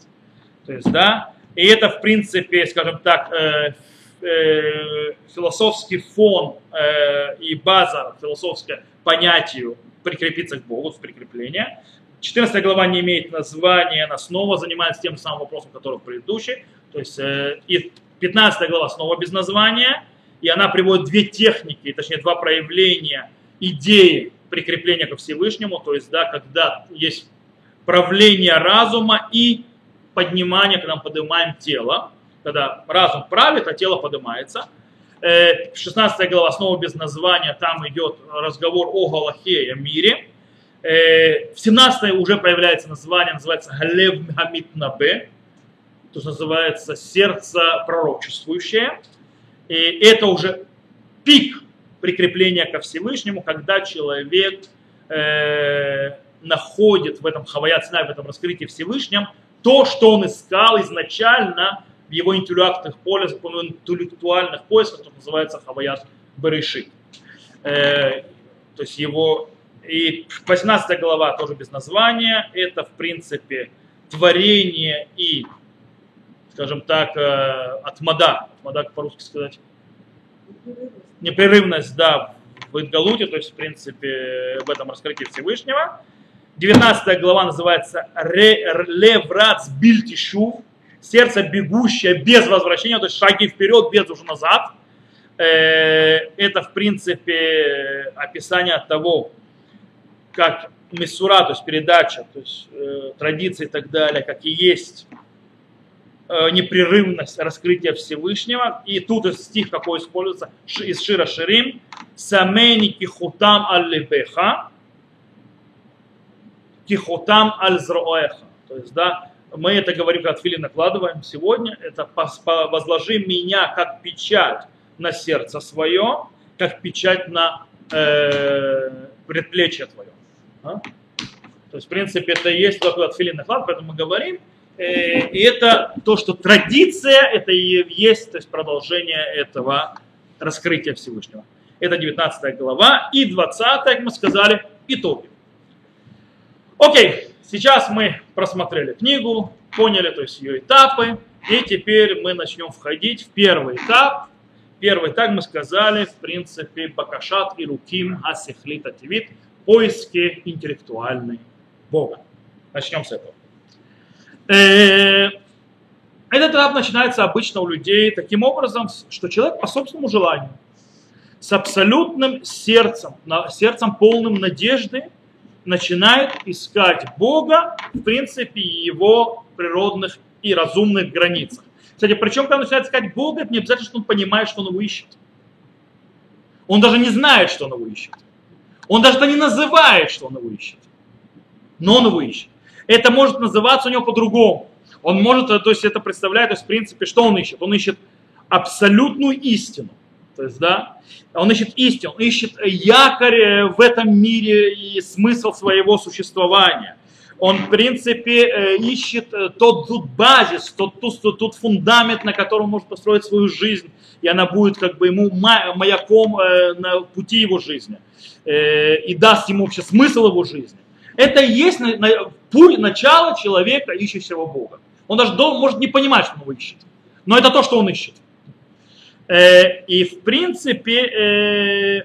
То есть, да, и это, в принципе, скажем так, э, э, философский фон э, и база философская понятию прикрепиться к Богу, с прикрепления. 14 глава не имеет названия, она снова занимается тем самым вопросом, который в предыдущей. То есть, э, и 15 глава снова без названия – и она приводит две техники, точнее два проявления идеи прикрепления ко Всевышнему, то есть, да, когда есть правление разума и поднимание, когда мы поднимаем тело, когда разум правит, а тело поднимается. 16 глава, снова без названия, там идет разговор о Галахе о мире. В 17 уже появляется название, называется Галев Хамид Набе, то, что называется сердце пророчествующее. И это уже пик прикрепления ко Всевышнему, когда человек э, находит в этом хаваят в этом раскрытии Всевышнем, то, что он искал изначально в его интеллектуальных поисках, интеллектуальных поисках, что называется хаваят Берешит. Э, то есть его и 18 глава тоже без названия, это в принципе творение и, скажем так, э, отмада, отмада по-русски сказать, непрерывность, да, в Идгалуте, то есть, в принципе, в этом раскрытии Всевышнего. 19 глава называется Леврац Бильтишу, сердце бегущее без возвращения, то есть шаги вперед, без уже назад. Э, это, в принципе, описание того, как миссура, то есть передача, то есть э, традиции и так далее, как и есть непрерывность раскрытия Всевышнего. И тут стих какой используется из Шира Ширим. Самени кихутам аль-лебеха, кихутам аль-зроэха. То есть, да, мы это говорим, как фили накладываем сегодня, это возложи меня как печать на сердце свое, как печать на э, предплечье твое. А? То есть, в принципе, это и есть такой отфилин наклад, поэтому мы говорим, Э, и это то, что традиция, это и есть то есть продолжение этого раскрытия Всевышнего. Это 19 глава. И 20, как мы сказали, итоги. Окей, сейчас мы просмотрели книгу, поняли то есть ее этапы. И теперь мы начнем входить в первый этап. Первый этап мы сказали, в принципе, Бакашат и Руким Асихлит Ативит, поиски интеллектуальной Бога. Начнем с этого. Э, этот этап начинается обычно у людей таким образом, что человек по собственному желанию, с абсолютным сердцем, сердцем полным надежды, начинает искать Бога, в принципе, его природных и разумных границах. Кстати, причем, когда он начинает искать Бога, это не обязательно, что он понимает, что он его ищет. Он даже не знает, что он его ищет. Он даже не называет, что он его ищет. Но он его ищет это может называться у него по-другому. Он может, э, то есть это представляет, то есть в принципе, что он ищет? Он ищет абсолютную истину. То есть, да, он ищет истину, он ищет якорь э, в этом мире и смысл своего существования. Он, в принципе, э, ищет тот тут базис, тот, тот, тот фундамент, на котором он может построить свою жизнь, и она будет как бы ему маяком на пути его жизни, и даст ему вообще смысл его жизни. Это и есть путь, начало человека, ищущего Бога. Он даже может не понимать, что он ищет. Но это то, что он ищет. Э, и в принципе э,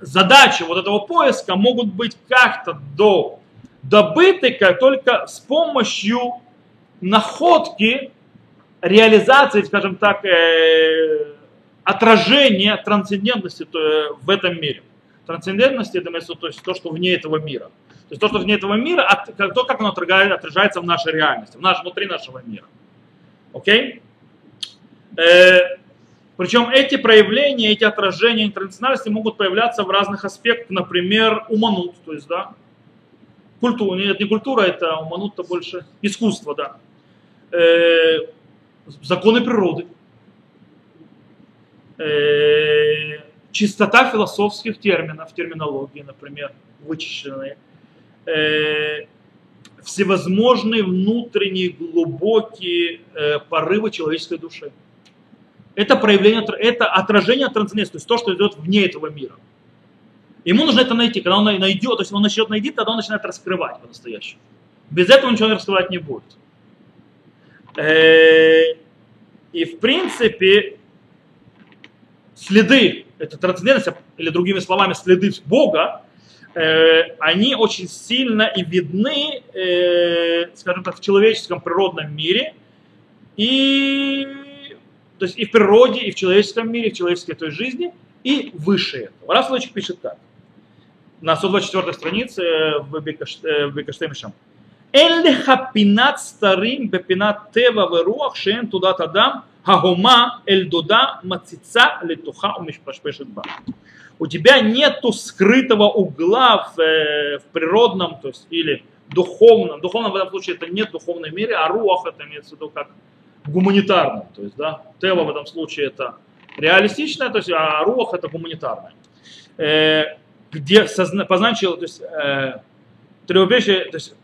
задачи вот этого поиска могут быть как-то до, добыты как только с помощью находки, реализации, скажем так, э, отражения трансцендентности в этом мире. Трансцендентность, это имеется то есть то, что вне этого мира. То есть то, что вне этого мира, то, как оно отражается в нашей реальности, в наш, внутри нашего мира. Окей? Э, причем эти проявления, эти отражения интернациональности могут появляться в разных аспектах, например, уманут, то есть, да, культура, нет, не культура, это уманут, то больше искусство, да, э, законы природы, э, чистота философских терминов, терминологии, например, вычищенные, э, всевозможные внутренние глубокие э, порывы человеческой души. Это проявление, это отражение трансценденции, то есть то, что идет вне этого мира. Ему нужно это найти. Когда он найдет, то есть он начнет найти, тогда он начинает раскрывать по-настоящему. Без этого ничего раскрывать не будет. Э, и в принципе, следы, эта трансцендентность, а, или другими словами, следы Бога, э, они очень сильно и видны, э, скажем так, в человеческом природном мире, и, то есть и в природе, и в человеческом мире, и в человеческой той жизни, и выше этого. Раз Лучик пишет так, на 124 странице э, в э, Бекаштеме Шам. Эль хапинат старим бепинат тева веруах шен туда тадам Хагума эль дуда мацица летуха умишпашпешет ба. У тебя нету скрытого угла в, э, в природном, то есть или духовном. Духовном в этом случае это нет духовной мире, а руах это имеется в виду как гуманитарном. То есть, да, тева в этом случае это реалистичное, то есть, а руах это гуманитарное. Э, где созна, познание, то есть, э, то есть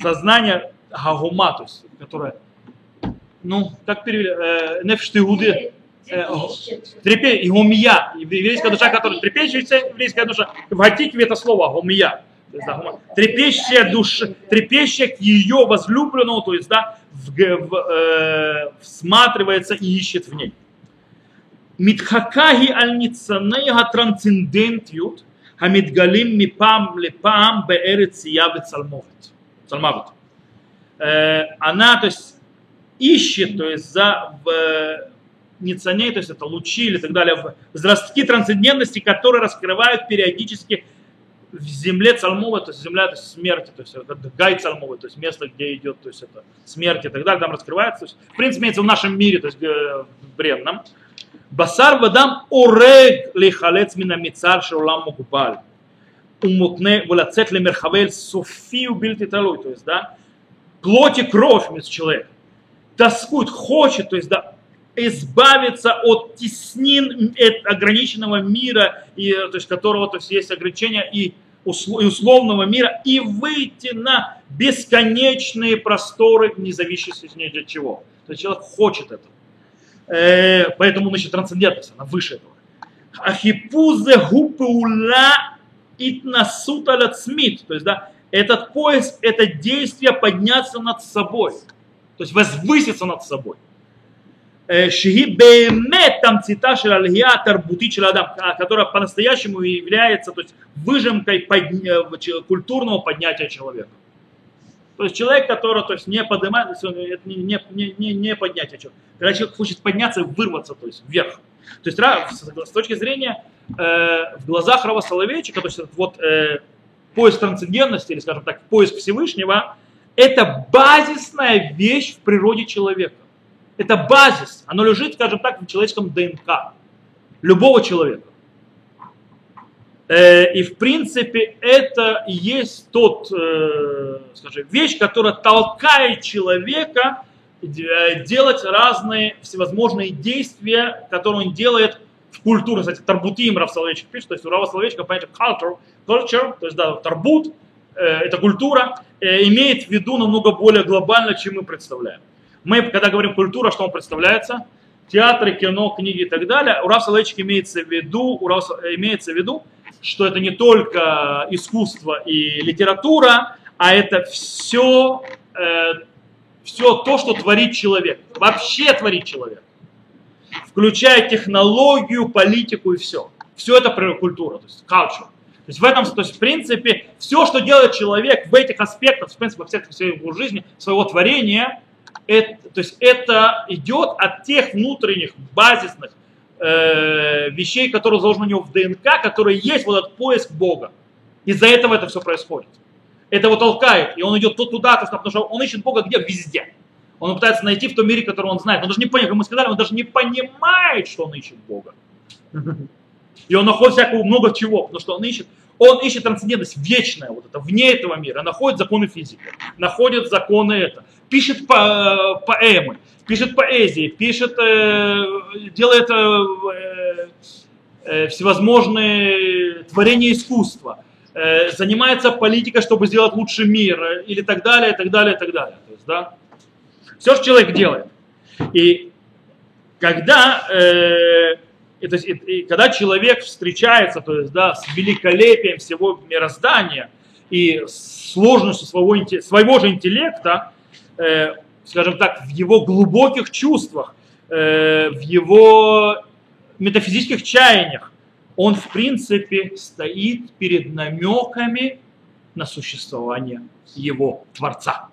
сознание гагума, то есть, которое, ну, как перевели, э, нефш иуды, э, трепе, и гумия, еврейская душа, которая трепещется, еврейская душа, в это слово гумия, то есть, трепещая душа, трепещая к ее возлюбленному, то есть, да, в, в, э, всматривается и ищет в ней. Митхакаги альницанега трансцендентют, митгалим мипам лепам беэриция бецалмовит. Она, а то есть, ищет, то есть за в, ницаней, то есть это лучи или так далее, в трансцендентности, которые раскрывают периодически в земле Цалмова, то есть земля то есть смерти, то есть это гай Цалмова, то есть место, где идет то есть это смерть и так далее, там раскрывается. То есть, в принципе, имеется в нашем мире, то есть э, в бренном. Басар вадам орег лихалец минамицар шаулам мукубаль. умутне вулацет лемерхавель софию бильтиталуй. То есть, да, плоть и кровь вместо человека тоскует, хочет, то есть, да, избавиться от теснин ограниченного мира, и, то есть, которого то есть, есть ограничения и, условного мира, и выйти на бесконечные просторы, не зависящие ни от чего. То есть человек хочет этого. Э, поэтому ищет трансцендентность, она выше этого. Ахипузе гупеула итнасут алацмит. То есть, да, этот поиск, это действие подняться над собой то есть возвыситься над собой. Э, шиги бемет там цита шалалья тарбути адам, а, которая по-настоящему является то есть, выжимкой подня... Э, культурного поднятия человека. То есть человек, который то есть, не поднимает, это не, не, не, не поднятие человека. Когда человек хочет подняться и вырваться то есть, вверх. То есть с точки зрения э, в глазах Рава Соловейчика, то есть вот э, поиск трансцендентности, или, скажем так, поиск Всевышнего – это базисная вещь в природе человека. Это базис. Оно лежит, скажем так, в человеческом ДНК. Любого человека. Э, и в принципе это и есть тот, э, скажем, вещь, которая толкает человека э, делать разные всевозможные действия, которые он делает в культуре. Кстати, Тарбутим Рав Соловейчик пишет, то есть у Рава Соловейчика понятие culture, culture, то есть да, тарбут, это культура, имеет в виду намного более глобально, чем мы представляем. Мы, когда говорим культура, что он представляется? Театры, кино, книги и так далее. У Рав Соловейчик имеется в виду, у Рав, имеется в виду, что это не только искусство и литература, а это все, э, все то, что творит человек. Вообще творит человек. Включая технологию, политику и все. Все это культура, то есть culture. То есть в этом, то есть в принципе, все, что делает человек в этих аспектах, в принципе, во всех всей его жизни, своего творения, это, то есть это идет от тех внутренних базисных э, вещей, которые заложены у него в ДНК, которые есть вот этот поиск Бога. Из-за этого это все происходит. Это его толкает, и он идет то туда, то потому что он ищет Бога где? Везде. Он пытается найти в том мире, который он знает. Он даже не понимает, как мы сказали, он даже не понимает, что он ищет Бога. И он находит всякого много чего, потому что он ищет, он ищет трансцендентность вечная, вот это, вне этого мира, находит законы физики, находит законы это, пишет по, поэмы, пишет поэзии, пишет, э, делает э, э, всевозможные творения искусства, э, занимается политикой, чтобы сделать лучший мир, э, или так далее, так далее, так далее. То есть, да, все, что человек делает. И когда, э, и, то есть, и, и, когда человек встречается то есть, да, с великолепием всего мироздания и сложностью своего, своего же интеллекта, э, скажем так, в его глубоких чувствах, э, в его метафизических чаяниях, он в принципе стоит перед намеками на существование его Творца.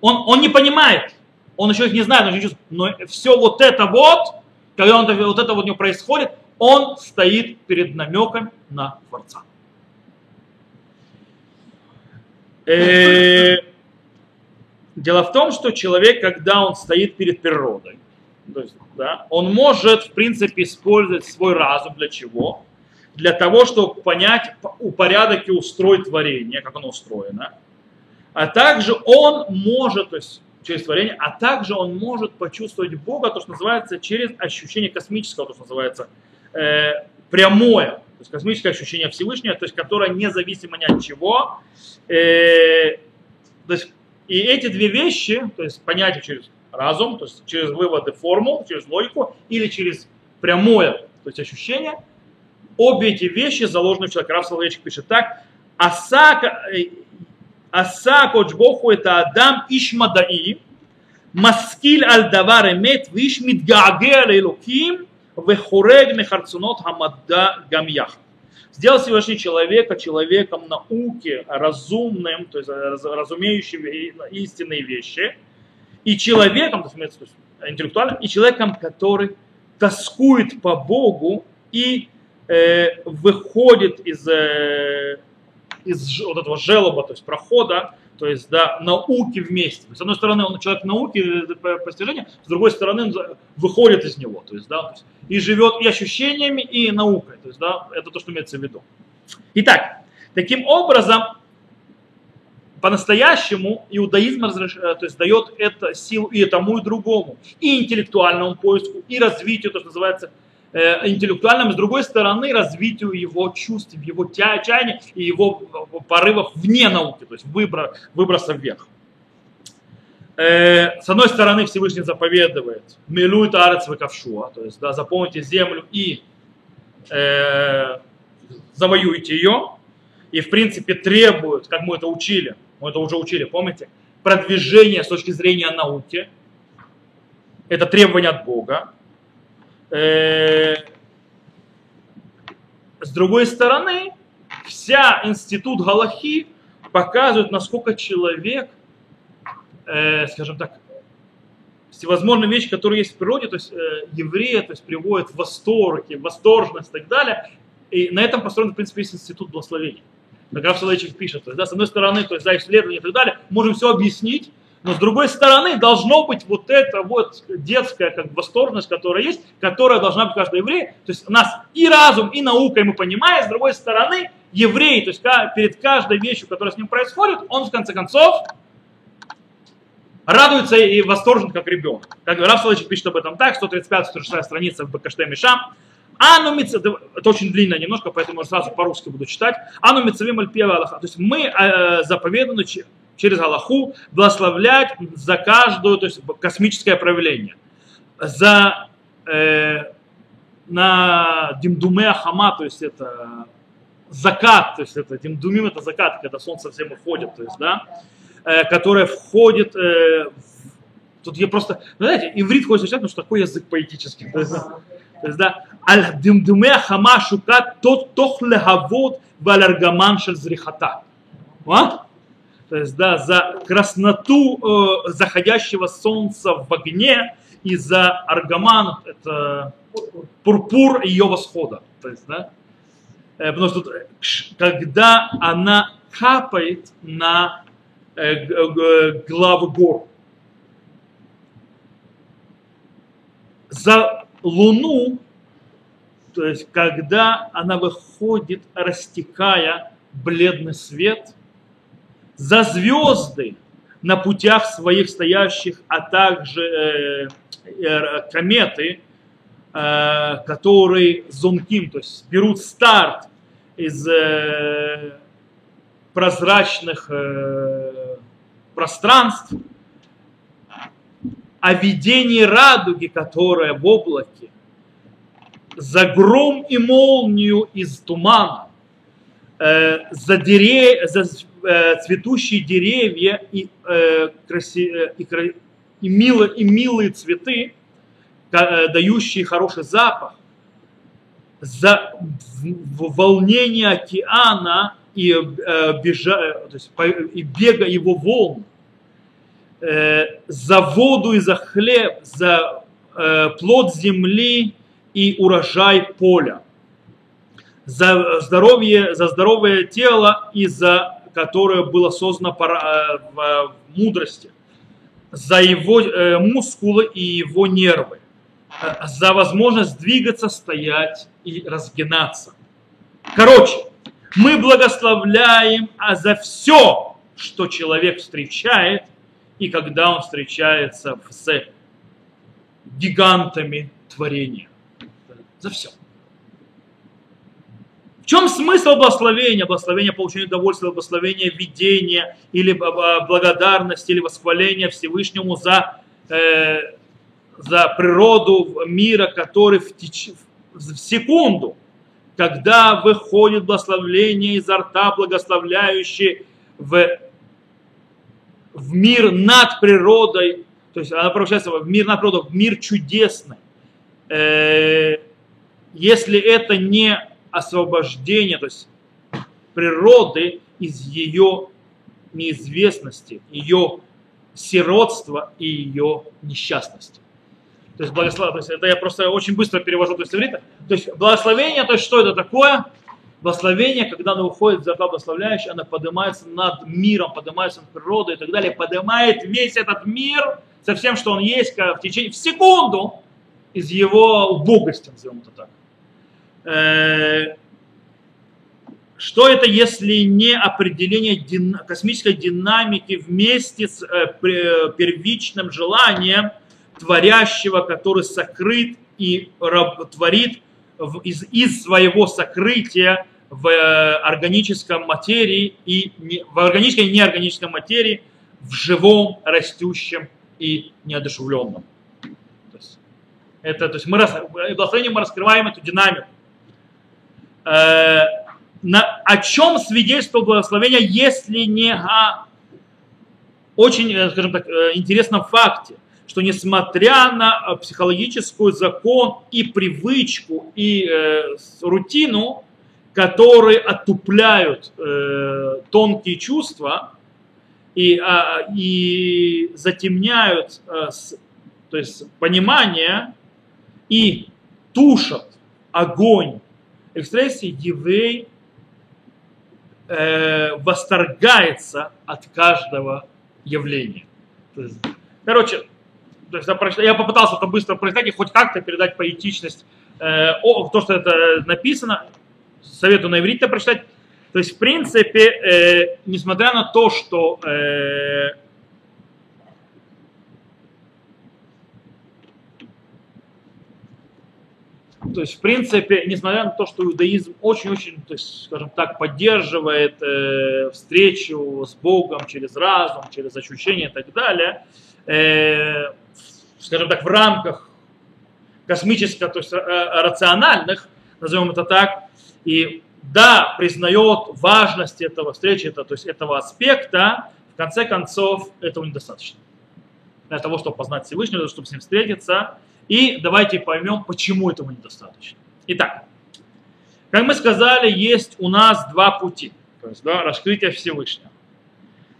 Он, он не понимает, он еще их не знает, но все вот это вот, когда он, вот это вот у него происходит, он стоит перед намеком на Творца. Э, Дело в том, что человек, когда он стоит перед природой, то есть, да, он может, в принципе, использовать свой разум для чего? Для того, чтобы понять упорядок и устроить творение, как оно устроено. А также он может, то есть через творение, а также он может почувствовать Бога, то, что называется, через ощущение космического, то, что называется, э, прямое, то есть космическое ощущение Всевышнего, то есть которое независимо ни от чего. Э, то есть, и эти две вещи, то есть понятие через разум, то есть через выводы формул, через логику или через прямое, то есть ощущение, обе эти вещи заложены в человеке. Рав Соловейчик пишет так, Асака, э, Аса Кочбоху это Адам Ишмадаи, Маскиль аль давар эмет, виш мидгаагер элоким, вехорег мехарцунот хамадда гамьях. Сделал Всевышний человека человеком науки, разумным, то есть разумеющим истинные вещи, и человеком, то есть интеллектуальным, и человеком, который тоскует по Богу и э, выходит из, э, из вот этого желоба, то есть прохода, то есть да, науки вместе. С одной стороны, он человек науки, э, постижения, с другой стороны, он выходит из него, то есть, да, то есть, и живет и ощущениями, и наукой. То есть, да, это то, что имеется в виду. Итак, таким образом, по-настоящему иудаизм разреш... Э, то есть дает это силу и тому, и другому, и интеллектуальному поиску, и развитию, то, что называется интеллектуальном, с другой стороны, развитию его чувств, его чаяния и его порывов вне науки, то есть выбор, выброса вверх. Э, с одной стороны, Всевышний заповедует «Милует арец ковшуа», то есть да, заполните землю и э, завоюйте ее, и в принципе требует, как мы это учили, мы это уже учили, помните, продвижение с точки зрения науки, это требование от Бога, Э, другой стороны, вся институт Галахи показывает, насколько человек, э, скажем так, всевозможные вещи, которые есть в природе, то есть э, еврея, то есть приводят в восторг, восторженность и так далее. И на этом построен, в принципе, весь институт благословения. Как Раф Соловейчик пишет, то есть, да, с одной стороны, то есть, да, исследования и так далее, можем все объяснить, но с другой стороны, должно быть вот эта вот детская как восторженность, которая есть, которая должна быть у каждого. То есть у нас и разум, и наука, и мы понимаем, с другой стороны, еврей, то есть перед каждой вещью, которая с ним происходит, он в конце концов радуется и восторжен, как ребенок. Как Раф Соловейчик пишет об этом так, 135-136 страница в Бакаште Мишам. Ану это очень длинно немножко, поэтому сразу по-русски буду читать. Ану мицавим аль То есть мы э, заповеданы через Аллаху благословлять за каждую, то есть космическое проявление. За э, на Димдуме Ахама, то есть это закат, то есть это Димдумим это закат, когда солнце совсем уходит, то есть, да, э, которое входит э, в, тут я просто, ну, знаете, иврит хочется читать, потому что такой язык поэтический. То есть, да, аль димдуме хама шукат тот тох лехавод валяргаман шель зрихата. А? То есть да, за красноту э, заходящего солнца в огне и за аргаман, это пурпур ее восхода. То есть, да, э, потому что когда она капает на э, главы гор, за луну, то есть когда она выходит, растекая бледный свет – за звезды на путях своих стоящих, а также э, э, кометы, э, которые зонким, то есть берут старт из э, прозрачных э, пространств, о видении радуги, которая в облаке, за гром и молнию из тумана, э, за, дере, за э, цветущие деревья и, э, краси, э, и, и, мило, и милые цветы, э, дающие хороший запах, за волнение океана и, э, бежа, то есть, и бега его волн, э, за воду и за хлеб, за э, плод земли и урожай поля, за здоровье, за здоровое тело и за которое было создано э, в мудрости, за его э, мускулы и его нервы, э, за возможность двигаться, стоять и разгинаться. Короче, мы благословляем а за все, что человек встречает, и когда он встречается с гигантами творения. За все. Чем смысл благословения? Благословение получения удовольствия, благословение видения или благодарности, или восхваления Всевышнему за, э, за природу мира, который в, теч... в секунду, когда выходит благословление изо рта, благословляющий в, в мир над природой, то есть она превращается в мир над природой, в мир чудесный. Э, если это не освобождение, то есть природы из ее неизвестности, ее сиротства и ее несчастности. То есть благословение, то есть это я просто очень быстро перевожу то есть иврита. То есть благословение, то есть что это такое? Благословение, когда оно уходит за благословляющий, оно поднимается над миром, поднимается над природой и так далее, поднимает весь этот мир со всем, что он есть в течение, в секунду из его убогости, назовем это так. Э, что это, если не определение космической динамики вместе с э, первичным желанием творящего, который сокрыт и творит из, своего сокрытия в э, органическом материи и в органической и неорганической материи в живом, растущем и неодушевленном. То есть, это, то есть мы, благословением мы раскрываем эту динамику. Э, на, о чем свидетельствует благословение, если не о очень, э, скажем так, э, интересном факте, что несмотря на психологическую закон и привычку и э, рутину, которые отупляют э, тонкие чувства и, а, и затемняют э, с, то есть понимание и тушат огонь экспрессии еврей э, восторгается от каждого явления. То есть, короче, то есть я попытался это быстро прочитать и хоть как-то передать поэтичность, э, о, то, что это написано, советую на иврите прочитать. То есть, в принципе, э, несмотря на то, что э, То есть, в принципе, несмотря на то, что иудаизм очень-очень, то есть, скажем так, поддерживает э, встречу с Богом через разум, через ощущения и так далее, э, скажем так, в рамках космических, то есть э, рациональных, назовем это так, и да, признает важность этого встречи, это, то есть этого аспекта, в конце концов, этого недостаточно. Для того, чтобы познать Всевышнего, чтобы с ним встретиться, и давайте поймем, почему этого недостаточно. Итак, как мы сказали, есть у нас два пути. То есть, да, раскрытие Всевышнего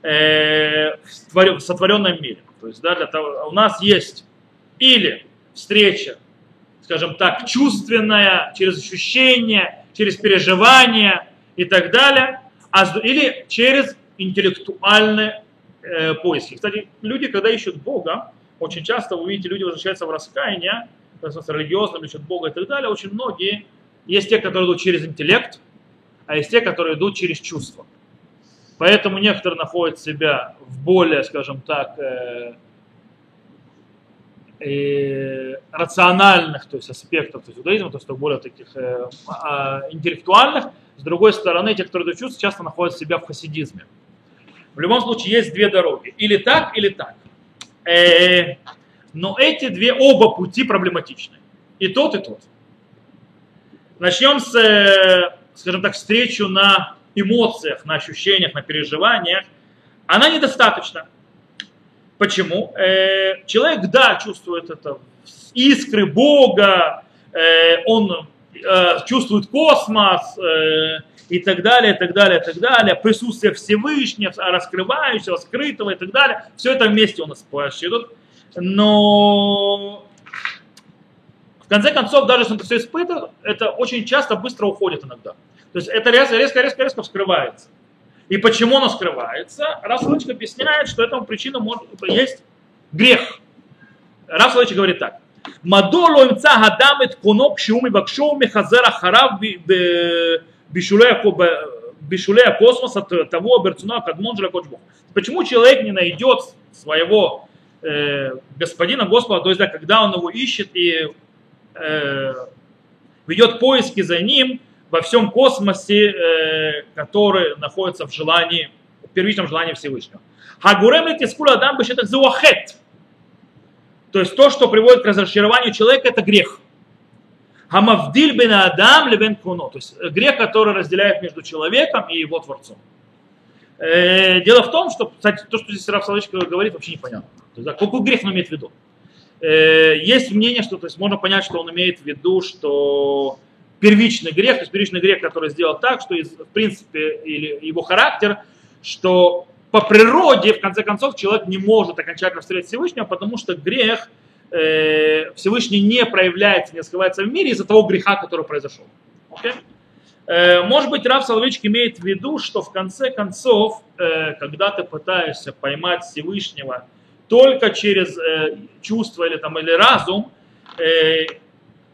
э, в сотворенном мире. То есть, да, для того, у нас есть или встреча, скажем так, чувственная, через ощущение, через переживание и так далее, а, или через интеллектуальные э, поиски. Кстати, люди, когда ищут Бога, очень часто вы видите, люди возвращаются в раскаяние, с религиозным, ищут Бога и так далее. Очень многие, есть те, которые идут через интеллект, а есть те, которые идут через чувства. Поэтому некоторые находят себя в более, скажем так, э, э, рациональных то есть, аспектах то есть, иудаизма, то есть более таких э, э, интеллектуальных. С другой стороны, те, которые идут чувства, часто находят себя в хасидизме. В любом случае есть две дороги. Или так, или так. Э, но эти две, оба пути проблематичны. И тот, и тот. Начнем с, э, скажем так, встречу на эмоциях, на ощущениях, на переживаниях. Она недостаточна. Почему? Э, человек, да, чувствует это искры Бога, он чувствует космос, и так далее, и так далее, и так далее, присутствие Всевышнего, раскрывающего, скрытого и так далее, все это вместе у нас идут. Но в конце концов, даже если он это все испытывает, это очень часто быстро уходит иногда. То есть это резко, резко, резко, резко вскрывается. И почему оно скрывается? Раф объясняет, что этому причина может, есть грех. Раф говорит так. מדוע לא ימצא הדם את קונו כשהוא מבקשו ומחזר אחריו בשולי, בשולי הקוסмоса того ברצונו הקדמון של הקודש ברוך Почему человек не найдет своего э, господина Господа, то есть да, когда он его ищет и э, ведет поиски за ним во всем космосе, э, который находится в желании, в первичном желании Всевышнего. Хагурем летискула адам бешетах зуахет. То есть то, что приводит к разочарованию человека, это грех. Хамавдиль бен адам левен куно. То есть грех, который разделяет между человеком и его творцом. Э, дело в том, что, кстати, то, что здесь Раф Соловейчик говорит, вообще непонятно. То есть, какой грех он имеет в виду? Э, есть мнение, что то есть, можно понять, что он имеет в виду, что первичный грех, то есть первичный грех, который сделал так, что из, в принципе, или его характер, что по природе, в конце концов, человек не может окончательно встретить Всевышнего, потому что грех э, Всевышний не проявляется, не скрывается в мире из-за того греха, который произошел. Okay? Э, может быть, Рав Соловейчик имеет в виду, что в конце концов, э, когда ты пытаешься поймать Всевышнего только через э, чувство или, там, или разум, э,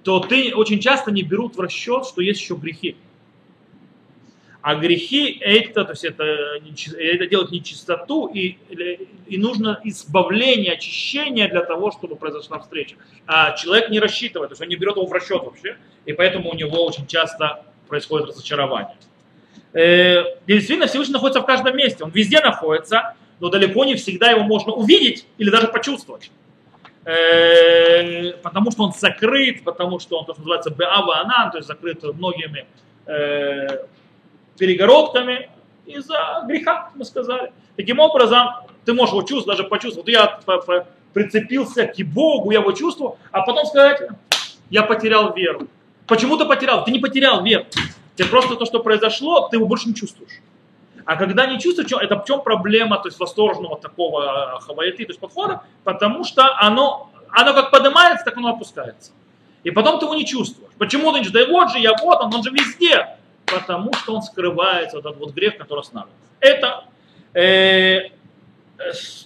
то ты очень часто не берут в расчет, что есть еще грехи. А грехи это, то есть это, это делает нечистоту, и, и нужно избавление, очищение для того, чтобы произошла встреча. А человек не рассчитывает, то есть он не берет его в расчет вообще, и поэтому у него очень часто происходит разочарование. Э, действительно, Всевышний находится в каждом месте, он везде находится, но далеко не всегда его можно увидеть или даже почувствовать. Э, потому что он закрыт, потому что он, то, что называется, Беава Анан, то есть закрыт многими э, перегородками из-за греха, мы сказали. Таким образом, ты можешь его чувствовать, даже почувствовать. Вот я прицепился к Богу, я его чувствую, а потом сказать, я потерял веру. Почему ты потерял? Ты не потерял веру. Тебе просто то, что произошло, ты его больше не чувствуешь. А когда не чувствуешь, это в чем проблема то есть восторженного такого хавайты, то есть подхода? Потому что оно, оно как поднимается, так оно опускается. И потом ты его не чувствуешь. Почему ты не чувствуешь? Да вот же я, вот он, он же везде потому что он скрывается, вот этот вот грех, который останавливает. Это э,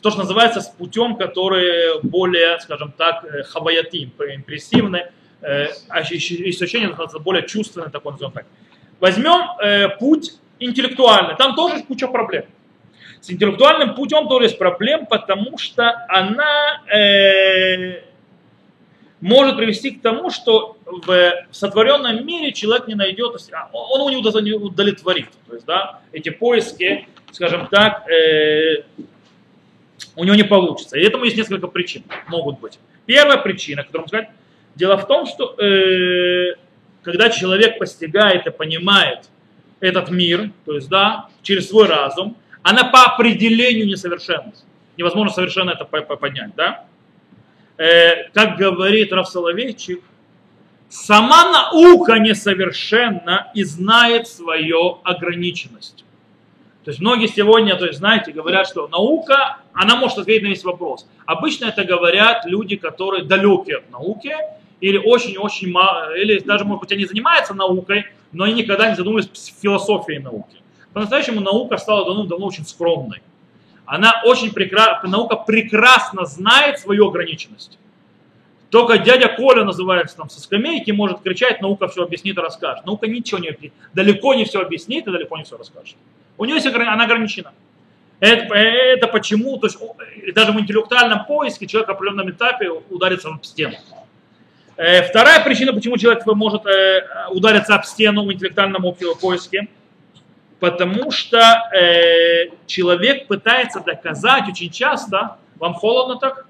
то, что называется с путем, который более, скажем так, э, хаваятим, импрессивный, э, ощущение называется более чувственный, такой назовем так. Возьмем э, путь интеллектуальный, там тоже куча проблем. С интеллектуальным путем тоже есть проблем, потому что она э, может привести к тому, что в сотворенном мире человек не найдет, а, он его не удовлетворит. То есть, да, эти поиски, скажем так, э, у него не получится. И этому есть несколько причин, могут быть. Первая причина, которую сказать, дело в том, что э, когда человек постигает и понимает этот мир, то есть, да, через свой разум, она по определению несовершенна. Невозможно совершенно это поднять, да? Э, как говорит Раф Соловейчик, сама наука несовершенна и знает свою ограниченность. То есть многие сегодня, то есть знаете, говорят, что наука, она может ответить на весь вопрос. Обычно это говорят люди, которые далеки от науки, или очень-очень мало, или даже, может быть, они занимаются наукой, но они никогда не задумывались о философии науки. По-настоящему наука стала давно, давно очень скромной она очень прекрасно, наука прекрасно знает свою ограниченность. Только дядя Коля называется там со скамейки, может кричать, наука все объяснит и расскажет. Наука ничего не объяснит. Далеко не все объяснит и далеко не все расскажет. У нее есть, она ограничена. Это, это почему, то есть даже в интеллектуальном поиске человек в определенном этапе ударится об стену. Э, вторая причина, почему человек может э, удариться об стену в интеллектуальном поиске – потому что э, человек пытается доказать очень часто, вам холодно так?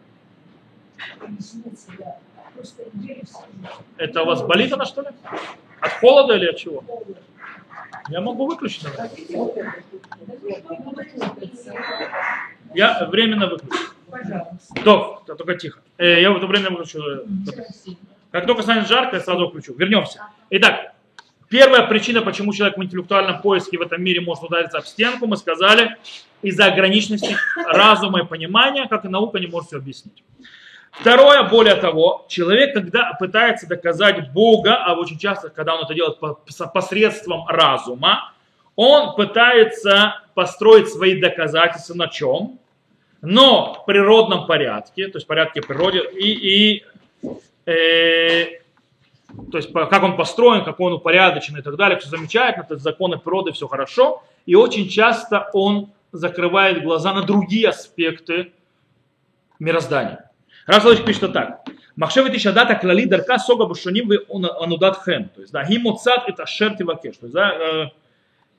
Это у вас болит она что ли? От холода или от чего? Я могу выключить. Наверное. Я временно выключу. То, только тихо. Э, я в это время выключу. Как только станет жарко, я сразу включу. Вернемся. Итак, Первая причина, почему человек в интеллектуальном поиске в этом мире может удариться об стенку, мы сказали, из-за ограниченности разума и понимания, как и наука не может все объяснить. Второе, более того, человек, когда пытается доказать Бога, а очень часто, когда он это делает посредством разума, он пытается построить свои доказательства на чем? Но в природном порядке, то есть порядке природы, и, и Э, то есть как он построен, как он упорядочен и так далее, все замечательно, то есть законы природы, все хорошо. И очень часто он закрывает глаза на другие аспекты мироздания. Рафсалович пишет так. Махшевет и шадата клали дарка сога бушуним вы анудат хен. То есть, да, гимоцат это шер тивакеш. То есть, да,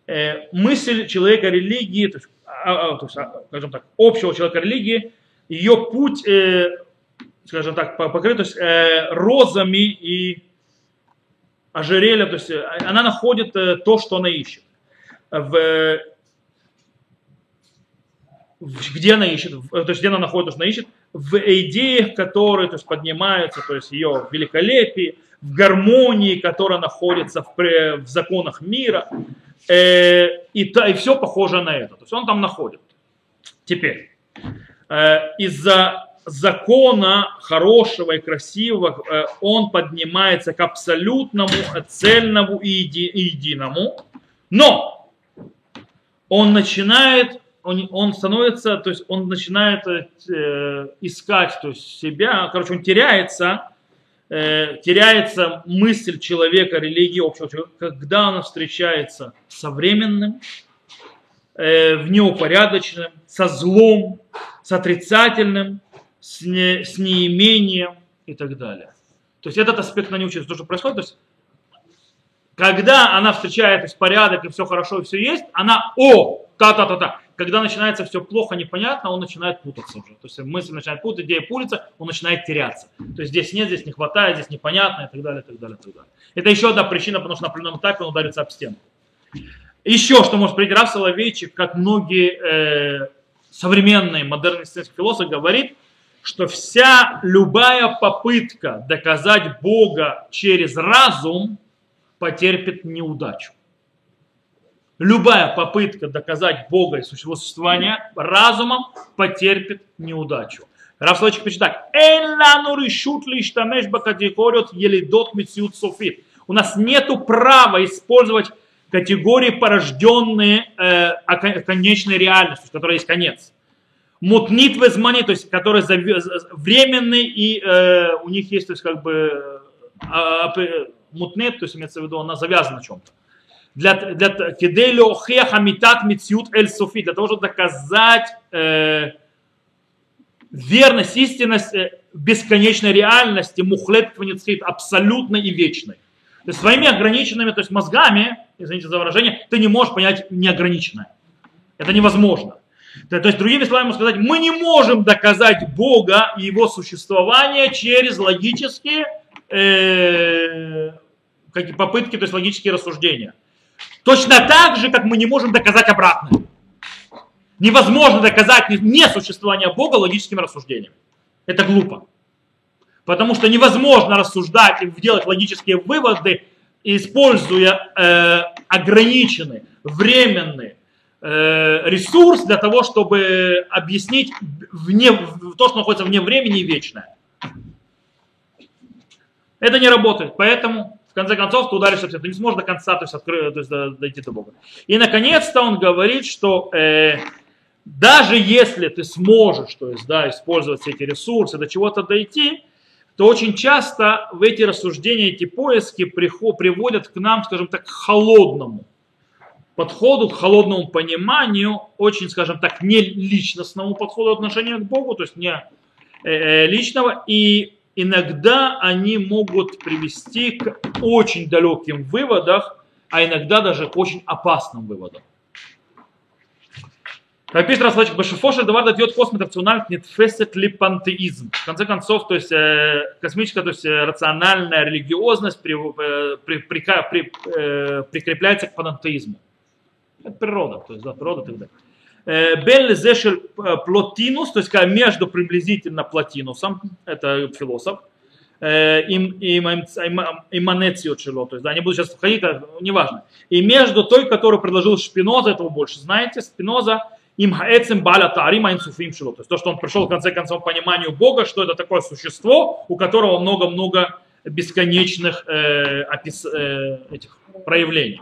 э, э, мысль человека религии, то есть, а, а, то есть, а, скажем так, общего человека религии, ее путь, э, скажем так, покрыт то есть, э, розами и ожерельем, то есть э, она находит э, то, что она ищет. В, где она ищет, в, то есть где она находит то, что она ищет, в идеях, которые то есть, поднимаются, то есть ее великолепие, в гармонии, которая находится в, в законах мира, э, и, та, и все похоже на это. То есть он там находит. Теперь, э, из-за закона хорошего и красивого э, он поднимается к абсолютному, цельному и единому, но он начинает он, он становится, то есть он начинает э, искать то есть себя, короче, он теряется, э, теряется мысль человека, религии общего человека, когда он встречается с современным, э, в неупорядоченным, со злом, с отрицательным, с, не, с неимением и так далее. То есть этот аспект на ней учится. То, что происходит, то есть когда она встречает то есть, порядок и все хорошо, и все есть, она, о, та-та-та-та когда начинается все плохо, непонятно, он начинает путаться уже. То есть мысль начинает путать, идея пулится, он начинает теряться. То есть здесь нет, здесь не хватает, здесь непонятно и так далее, и так далее, и так далее. Это еще одна причина, потому что на определенном этапе он ударится об стену. Еще что может прийти Раф Соловейчик, как многие э, современные модерные философы говорит, что вся любая попытка доказать Бога через разум потерпит неудачу любая попытка доказать Бога и существование разумом потерпит неудачу. Раф Слойчик пишет так. У нас нет права использовать категории, порожденные э, конечной реальностью, в которой есть конец. Мутнит везмани, то есть которые временные и э, у них есть, то есть как бы э, мутнет, то есть имеется в виду, она завязана на чем-то для, для хамитат митсют эль суфи, для того, чтобы доказать э, верность, истинность э, бесконечной реальности, мухлет кваницхит, абсолютной и вечной. То есть своими ограниченными, то есть мозгами, извините за выражение, ты не можешь понять неограниченное. Это невозможно. То, то есть, другими словами сказать, мы не можем доказать Бога и его существование через логические э, попытки, то есть логические рассуждения. Точно так же, как мы не можем доказать обратное. Невозможно доказать несуществование Бога логическими рассуждениями. Это глупо. Потому что невозможно рассуждать и делать логические выводы, используя э, ограниченный, временный ресурс для того, чтобы объяснить вне, то, что находится вне времени и вечное. Это не работает. Поэтому конце концов, ты ударишься в ты не сможешь до конца то есть, открыть, то есть, дойти до Бога. И наконец-то он говорит, что э, даже если ты сможешь то есть, да, использовать все эти ресурсы, до чего-то дойти, то очень часто в эти рассуждения, эти поиски приход, приводят к нам, скажем так, к холодному подходу, к холодному пониманию, очень, скажем так, не личностному подходу отношения к Богу, то есть не э, э личного, и иногда они могут привести к очень далеким выводам, а иногда даже к очень опасным выводам. Как пишет Раслачик Башифоша, давар дает косметрациональный нетфесет ли пантеизм. В конце концов, то есть э, космическая, то есть рациональная религиозность при, при, при, при, прикрепляется к пантеизму. Это природа, то есть да, природа и так далее. Бен Лезешель Плотинус, то есть между приблизительно Плотинусом, это философ, им, им, иманецио чело, то есть, да, не буду сейчас входить, неважно. И между той, которую предложил Шпиноза, этого больше знаете, Спиноза, им хаэцем баля тарим айнсуфим шило. То есть то, что он пришел в конце концов к пониманию Бога, что это такое существо, у которого много-много бесконечных э, опис, э, этих проявлений.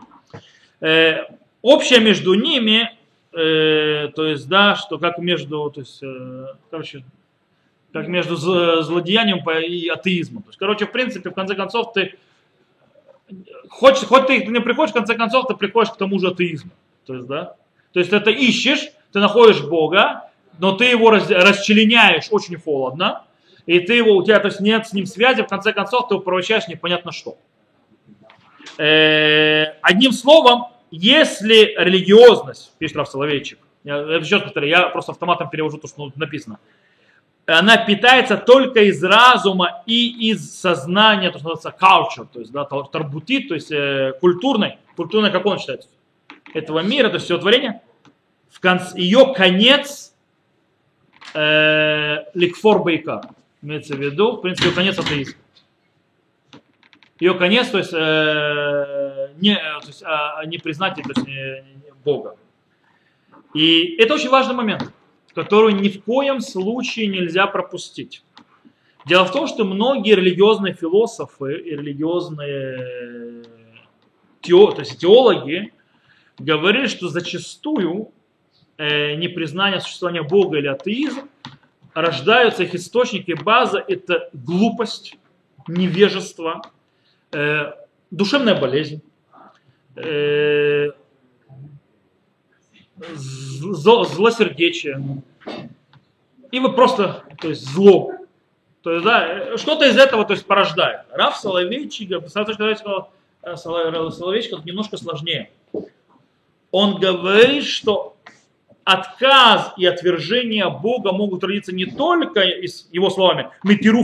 Общее между ними э, то есть, да, что как между, то есть, э, короче, как между злодеянием и атеизмом. То есть, короче, в принципе, в конце концов, ты хоть, хоть ты не приходишь, в конце концов, ты приходишь к тому же атеизму. То есть, да? То есть это ищешь, ты находишь Бога, но ты его раз, расчленяешь очень холодно, и ты его, у тебя то есть, нет с ним связи, в конце концов ты его превращаешь непонятно что. Э, одним словом, если религиозность, пишет Раф Соловейчик, я, еще повторяю, я просто автоматом перевожу то, что написано, она питается только из разума и из сознания, то, что называется culture, то есть да, тарбути, то есть э, культурной, культурной, как он считается, этого мира, то есть всего творения, в конце, ее конец э, ликфор байка, имеется в виду, в принципе, конец атеизма. Ее конец, то есть, э, не, то есть э, не признать то есть, не, не, Бога. И это очень важный момент которую ни в коем случае нельзя пропустить. Дело в том, что многие религиозные философы и религиозные тео, то есть теологи говорили, что зачастую э, непризнание существования Бога или атеизм рождаются их источники, база – это глупость, невежество, э, душевная болезнь, э, злосердечие. И вы просто, то есть зло. То есть, да, что-то из этого то есть, порождает. Раф Соловейчик, э, Соловейчик немножко сложнее. Он говорит, что отказ и отвержение Бога могут родиться не только, из его словами, метиру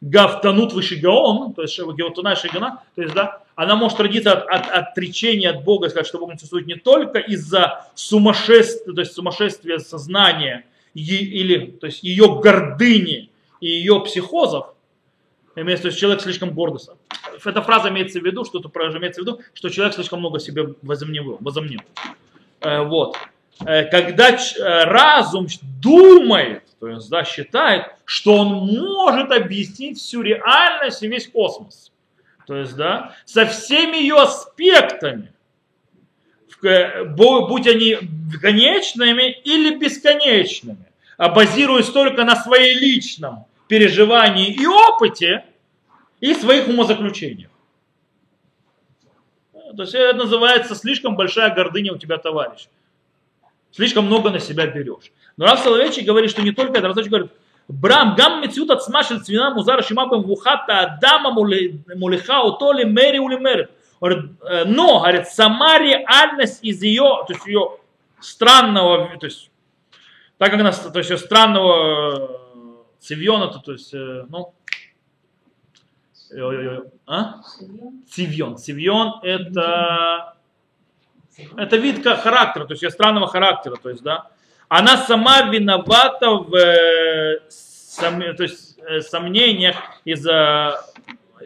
фадат гафтанут вышигаон, то есть геотуна шигана, то есть, да, она может родиться от, от, от отречения от Бога, сказать, что Бог не существует не только из-за сумасшествия, то есть сумасшествия сознания или то есть ее гордыни и ее психозов, имеется в виду, человек слишком гордостся. Эта фраза имеется в виду, что это имеется в виду, что человек слишком много себе возомнил. возомнил. Э, вот. Э, когда э, разум думает, то есть да, считает, что он может объяснить всю реальность и весь космос то есть, да, со всеми ее аспектами, будь они конечными или бесконечными, а базируясь только на своей личном переживании и опыте и своих умозаключениях. То есть это называется слишком большая гордыня у тебя, товарищ. Слишком много на себя берешь. Но Рав Соловейчик говорит, что не только это. Рав говорит, Брам, гам мецют от смашил цвина музара шимабам вухата адама мулиха утоли мэри ули мэри. «Э, но, говорит, сама реальность из ее, то есть ее странного, то есть, так как она, то есть ее странного э, цивьона, то, то есть, э, ну, а? Цивьон. Цивьон это это вид характера, то есть ее странного характера, то есть, да, она сама виновата в э, сом, то есть, э, сомнениях из-за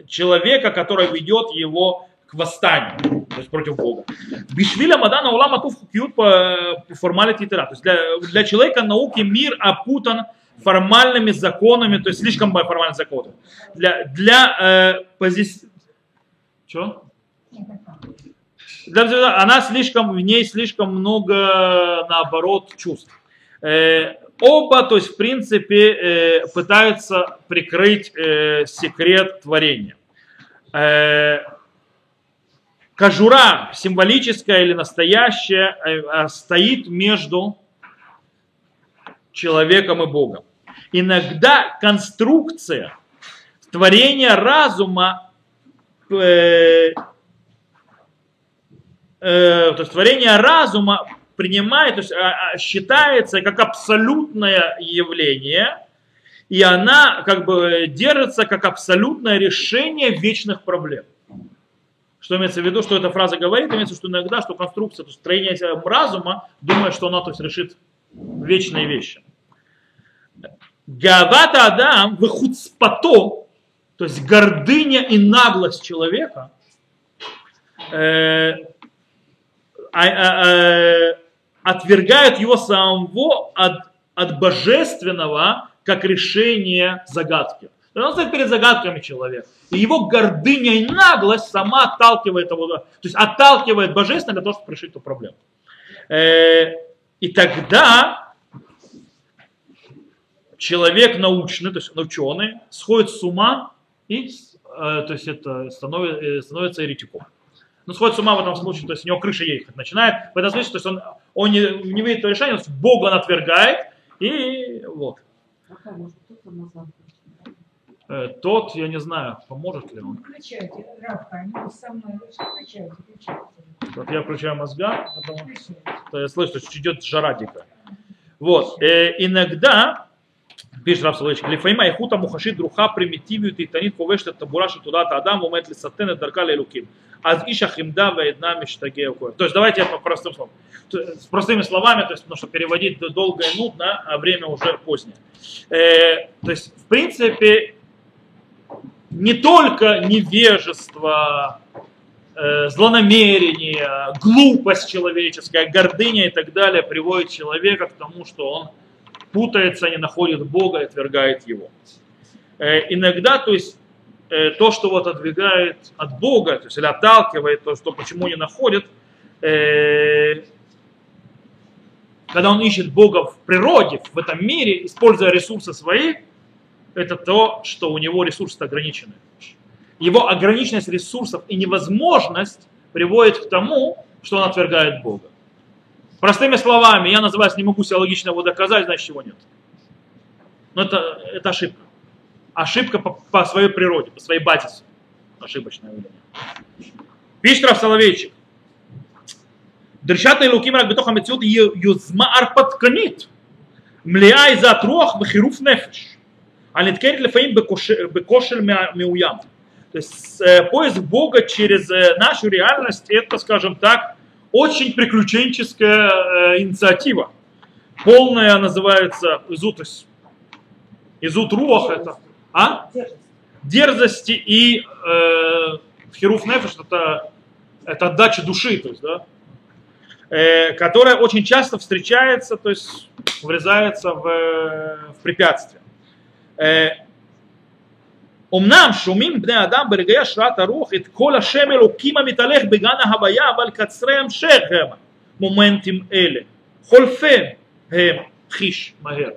человека, который ведет его к восстанию, то есть против Бога. Бишвиля Мадана Улама Туф Хукьют по формалити То есть для, для человека науки мир опутан формальными законами, то есть слишком формальными законами. Для, для э, позиции... Что? Она слишком, в ней слишком много, наоборот, чувств. Э, оба, то есть, в принципе, э, пытаются прикрыть э, секрет творения. Кожура, символическая или настоящая, стоит между человеком и Богом. Иногда конструкция творения разума э, то есть творение разума принимает, то есть а, а, считается как абсолютное явление, и она как бы держится как абсолютное решение вечных проблем. Что имеется в виду, что эта фраза говорит, имеется в виду, что иногда, что конструкция, то есть строение разума думает, что она то есть, решит вечные вещи. Гавата Адам выхуцпато, то есть гордыня и наглость человека, э, отвергают его самого от, от божественного как решение загадки. Он стоит перед загадками человек. И его гордыня и наглость сама отталкивает его, то есть отталкивает божественное для того, чтобы решить эту проблему. Э, и тогда человек научный, то есть ученый, сходит с ума и то есть это становится, становится еретиком. Ну, сходит с ума в этом случае, то есть у него крыша ехать начинает. В этом случае, то есть он, он не, не видит то решение, Бога он отвергает, и вот. Э, тот, я не знаю, поможет ли он. Включайте, Равка, они со мной включайте, включайте. Вот я включаю мозга, потому что я слышу, что идет жара дикая. Вот. Э, иногда, Пишет Раб Соловейчик, Лефаима Ихута Мухашит Друха примитивию Титанит Ховешта Табураши Туда-то Адам Умет Лисатен и Даркали Луким. Аз Иша Химда Ваидна Миштагея То есть давайте я по простым словам. С простыми словами, то есть, потому что переводить долго и нудно, а время уже позднее. Э, то есть, в принципе, не только невежество, э, злонамерение, глупость человеческая, гордыня и так далее приводит человека к тому, что он путается, не находит Бога и отвергает Его. Э, иногда, то есть, э, то, что вот отдвигает от Бога, то есть, или отталкивает, то, что почему не находит, э, когда он ищет Бога в природе, в этом мире, используя ресурсы свои, это то, что у него ресурсы ограничены. Его ограниченность ресурсов и невозможность приводит к тому, что он отвергает Бога. Простыми словами, я называюсь, не могу себя логично его доказать, значит, чего нет. Но это, это ошибка. Ошибка по, по своей природе, по своей батисе. Ошибочное явление. Пишет Рав Соловейчик. Дршата и луким рак бетоха мецют юзма арпатканит. Млеа из атрох бхируф нефеш. А ниткерит лефаим бекошель мяуям. То есть э, поиск Бога через э, нашу реальность, это, скажем так, очень приключенческая э, инициатива. Полная называется изут, изут руах это. А? Дерзости и э, хируф нефеш это, это отдача души, то есть, да, э, которая очень часто встречается, то есть врезается в, в препятствие. Э, אמנם שומעים בני אדם ברגעי השראת הרוח את כל השם אלוקים המתהלך בגן ההוויה, אבל קצרי המשך הם מומנטים אלה. חולפים הם חיש מהר.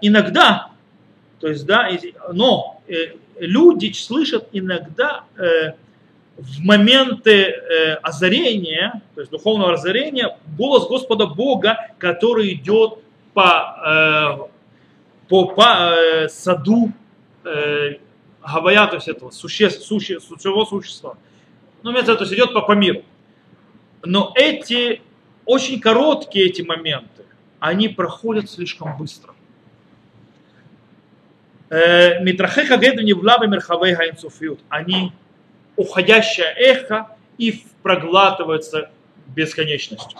Иногда, то есть, да, но э, люди слышат иногда э, в моменты э, озарения, то есть духовного озарения, голос Господа Бога, который идет по, э, по, по э, саду э, гавая, то есть этого существ, суще, сущего существа. Ну, имеется то есть идет по, по миру. Но эти, очень короткие эти моменты, они проходят слишком быстро. Митрахеха геду не влавы мерхавей хаинцуфиют. Они уходящее эхо и проглатывается бесконечностью.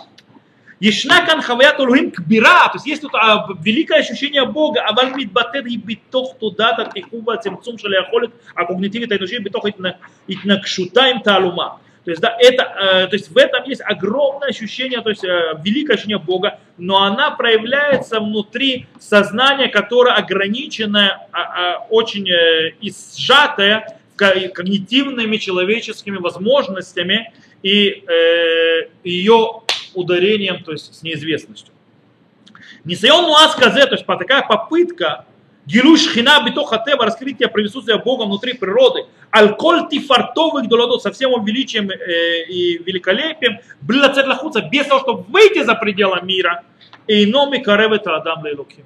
Ешнакан хаваят Олухим кбира, то есть есть тут а, великое ощущение Бога, а аваль мидбатет и битох тудата тихува цемцум шаляхолит, а когнитивит айнуши и итнакшута им талума. То есть, да, это, э, то есть в этом есть огромное ощущение, то есть э, великое ощущение Бога, но она проявляется внутри сознания, которое ограниченное, а, а, очень э, и сжатое когнитивными человеческими возможностями и э, ее ударением, то есть с неизвестностью. Нисайон муаз казе, то есть такая попытка гилуш хина битоха тева, раскрытие присутствия Бога внутри природы, алколь тифартовых долодот, со всем величием э, и великолепием, цель без того, чтобы выйти за пределы мира, и номи каревета адам лейлуким.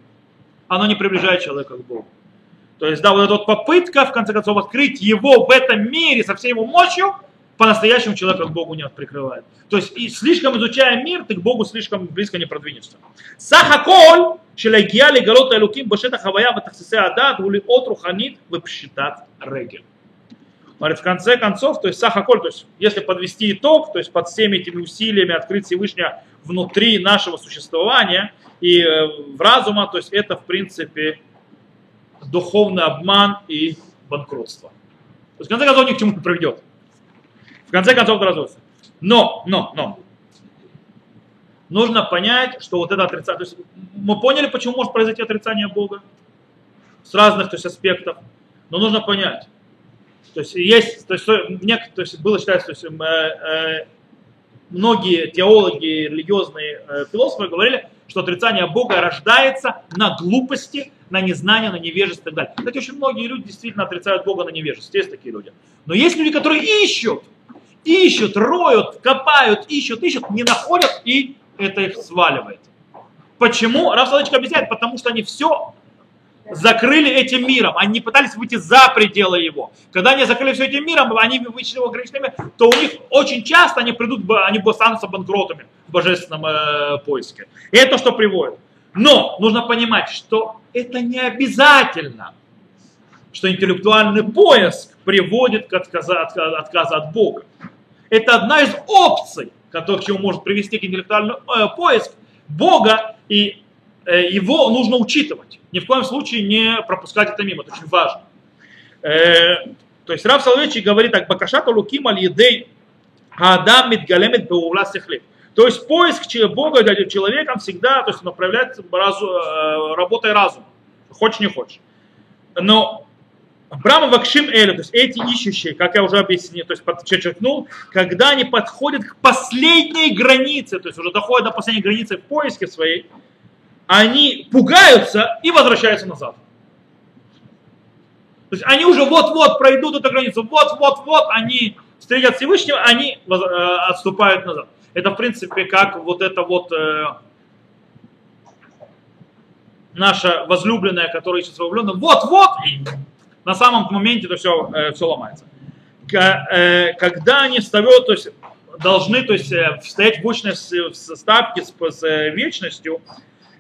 Оно не приближает человека к Богу. То есть, да, вот эта вот попытка, в конце концов, открыть его в этом мире со всей его мощью, по-настоящему человека к Богу не прикрывает. То есть и слишком изучая мир, ты к Богу слишком близко не продвинешься. Сахаколь, шелегия легалот элуким башета хавая ватахсисе адат гулиот отруханит вепшитат регель. Говорит, в конце концов, то есть сахаколь, то есть если подвести итог, то есть под всеми этими усилиями открыть Всевышнего внутри нашего существования и э, в разума, то есть это в принципе духовный обман и банкротство. То есть в конце концов ни к чему не приведет. В конце концов это разрушится. Но, но, но. Нужно понять, что вот это отрицание, то есть мы поняли, почему может произойти отрицание Бога с разных то есть, аспектов, но нужно понять. То есть есть, то есть, мне, то есть было считается, то есть, э, э, многие теологи, религиозные э, философы говорили, что отрицание Бога рождается на глупости, на незнание, на невежестве и так далее. Кстати, очень многие люди действительно отрицают Бога на невежестве. Есть такие люди. Но есть люди, которые ищут, ищут, роют, копают, ищут, ищут, не находят, и это их сваливает. Почему? Раф Соловейчик объясняет, потому что они все закрыли этим миром, они пытались выйти за пределы его. Когда они закрыли все этим миром, они вышли его ограниченными, то у них очень часто они придут, они останутся банкротами в божественном э, поиске. И это что приводит. Но нужно понимать, что это не обязательно, что интеллектуальный поиск приводит к отказу, отказу от Бога. Это одна из опций, к чему может привести к интеллектуальному э, поиск Бога, и э, его нужно учитывать. Ни в коем случае не пропускать это мимо, это очень важно. Э, то есть Рав Соловейчик говорит так, Бакашата Луким аль едей Адам мидгалемет беувла сехлит. То есть поиск Бога человеком всегда то есть, направляется разу, э, работой разума. Хочешь, не хочешь. Но Брама Вакшим Эля, то есть эти ищущие, как я уже объяснил, то есть подчеркнул, когда они подходят к последней границе, то есть уже доходят до последней границы в поиске своей, они пугаются и возвращаются назад. То есть они уже вот-вот пройдут эту границу, вот-вот-вот они встретят Всевышнего, они э, отступают назад. Это, в принципе, как вот это вот э, наша возлюбленная, которая ищет своего влюбленного, вот-вот, на самом моменте это все, э, все ломается. Э, когда они встают, то есть должны то есть, э, стоять в очной ставке с, с вечностью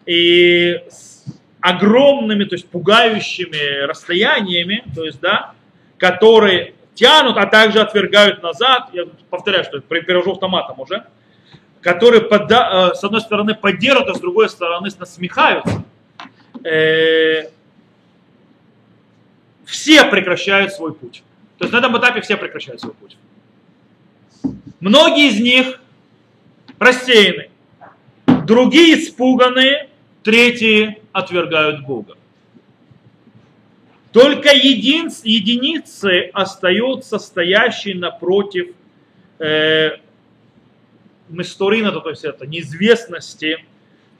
и с огромными, то есть пугающими расстояниями, то есть, да, которые тянут, а также отвергают назад, я повторяю, что перевожу автоматом уже, которые с одной стороны поддерживают, а с другой стороны насмехаются, э, все прекращают свой путь. То есть на этом этапе все прекращают свой путь. Многие из них рассеяны, другие испуганные, третьи отвергают Бога. Только един, единицы остаются стоящие напротив э, Месторина, то есть это неизвестности,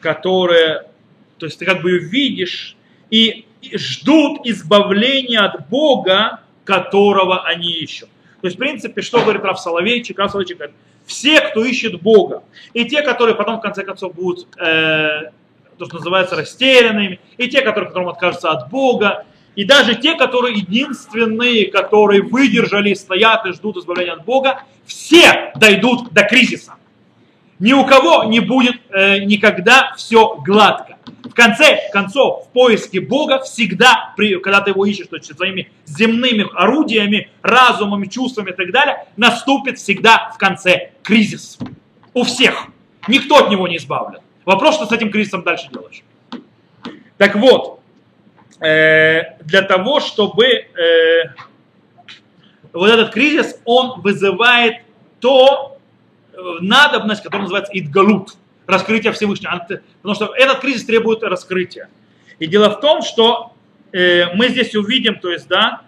которые, то есть ты как бы ее видишь и ждут избавления от Бога, которого они ищут. То есть, в принципе, что говорит Раф Соловейчик? Раф Соловейчик говорит, все, кто ищет Бога, и те, которые потом, в конце концов, будут, э, то, что называется, растерянными, и те, которые, которым откажутся от Бога, и даже те, которые единственные, которые выдержали, стоят и ждут избавления от Бога, все дойдут до кризиса. Ни у кого не будет э, никогда все гладко. В конце концов, в поиске Бога всегда, при, когда ты его ищешь то есть, своими земными орудиями, разумами, чувствами и так далее, наступит всегда в конце кризис. У всех. Никто от него не избавлен. Вопрос, что с этим кризисом дальше делаешь. Так вот, э, для того, чтобы э, вот этот кризис, он вызывает то, надобность, которая называется идгалут, раскрытие Всевышнего. Потому что этот кризис требует раскрытия. И дело в том, что э, мы здесь увидим, то есть, да,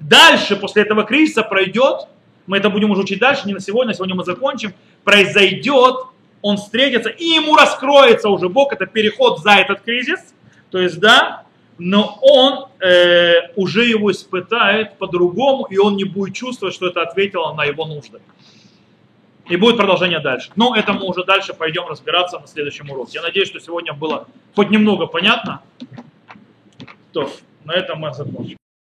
дальше после этого кризиса пройдет, мы это будем уже учить дальше, не на сегодня, сегодня мы закончим, произойдет, он встретится, и ему раскроется уже Бог, это переход за этот кризис, то есть, да, но он э, уже его испытает по-другому, и он не будет чувствовать, что это ответило на его нужды. И будет продолжение дальше. Но это мы уже дальше пойдем разбираться на следующем уроке. Я надеюсь, что сегодня было хоть немного понятно. То, на этом мы закончим.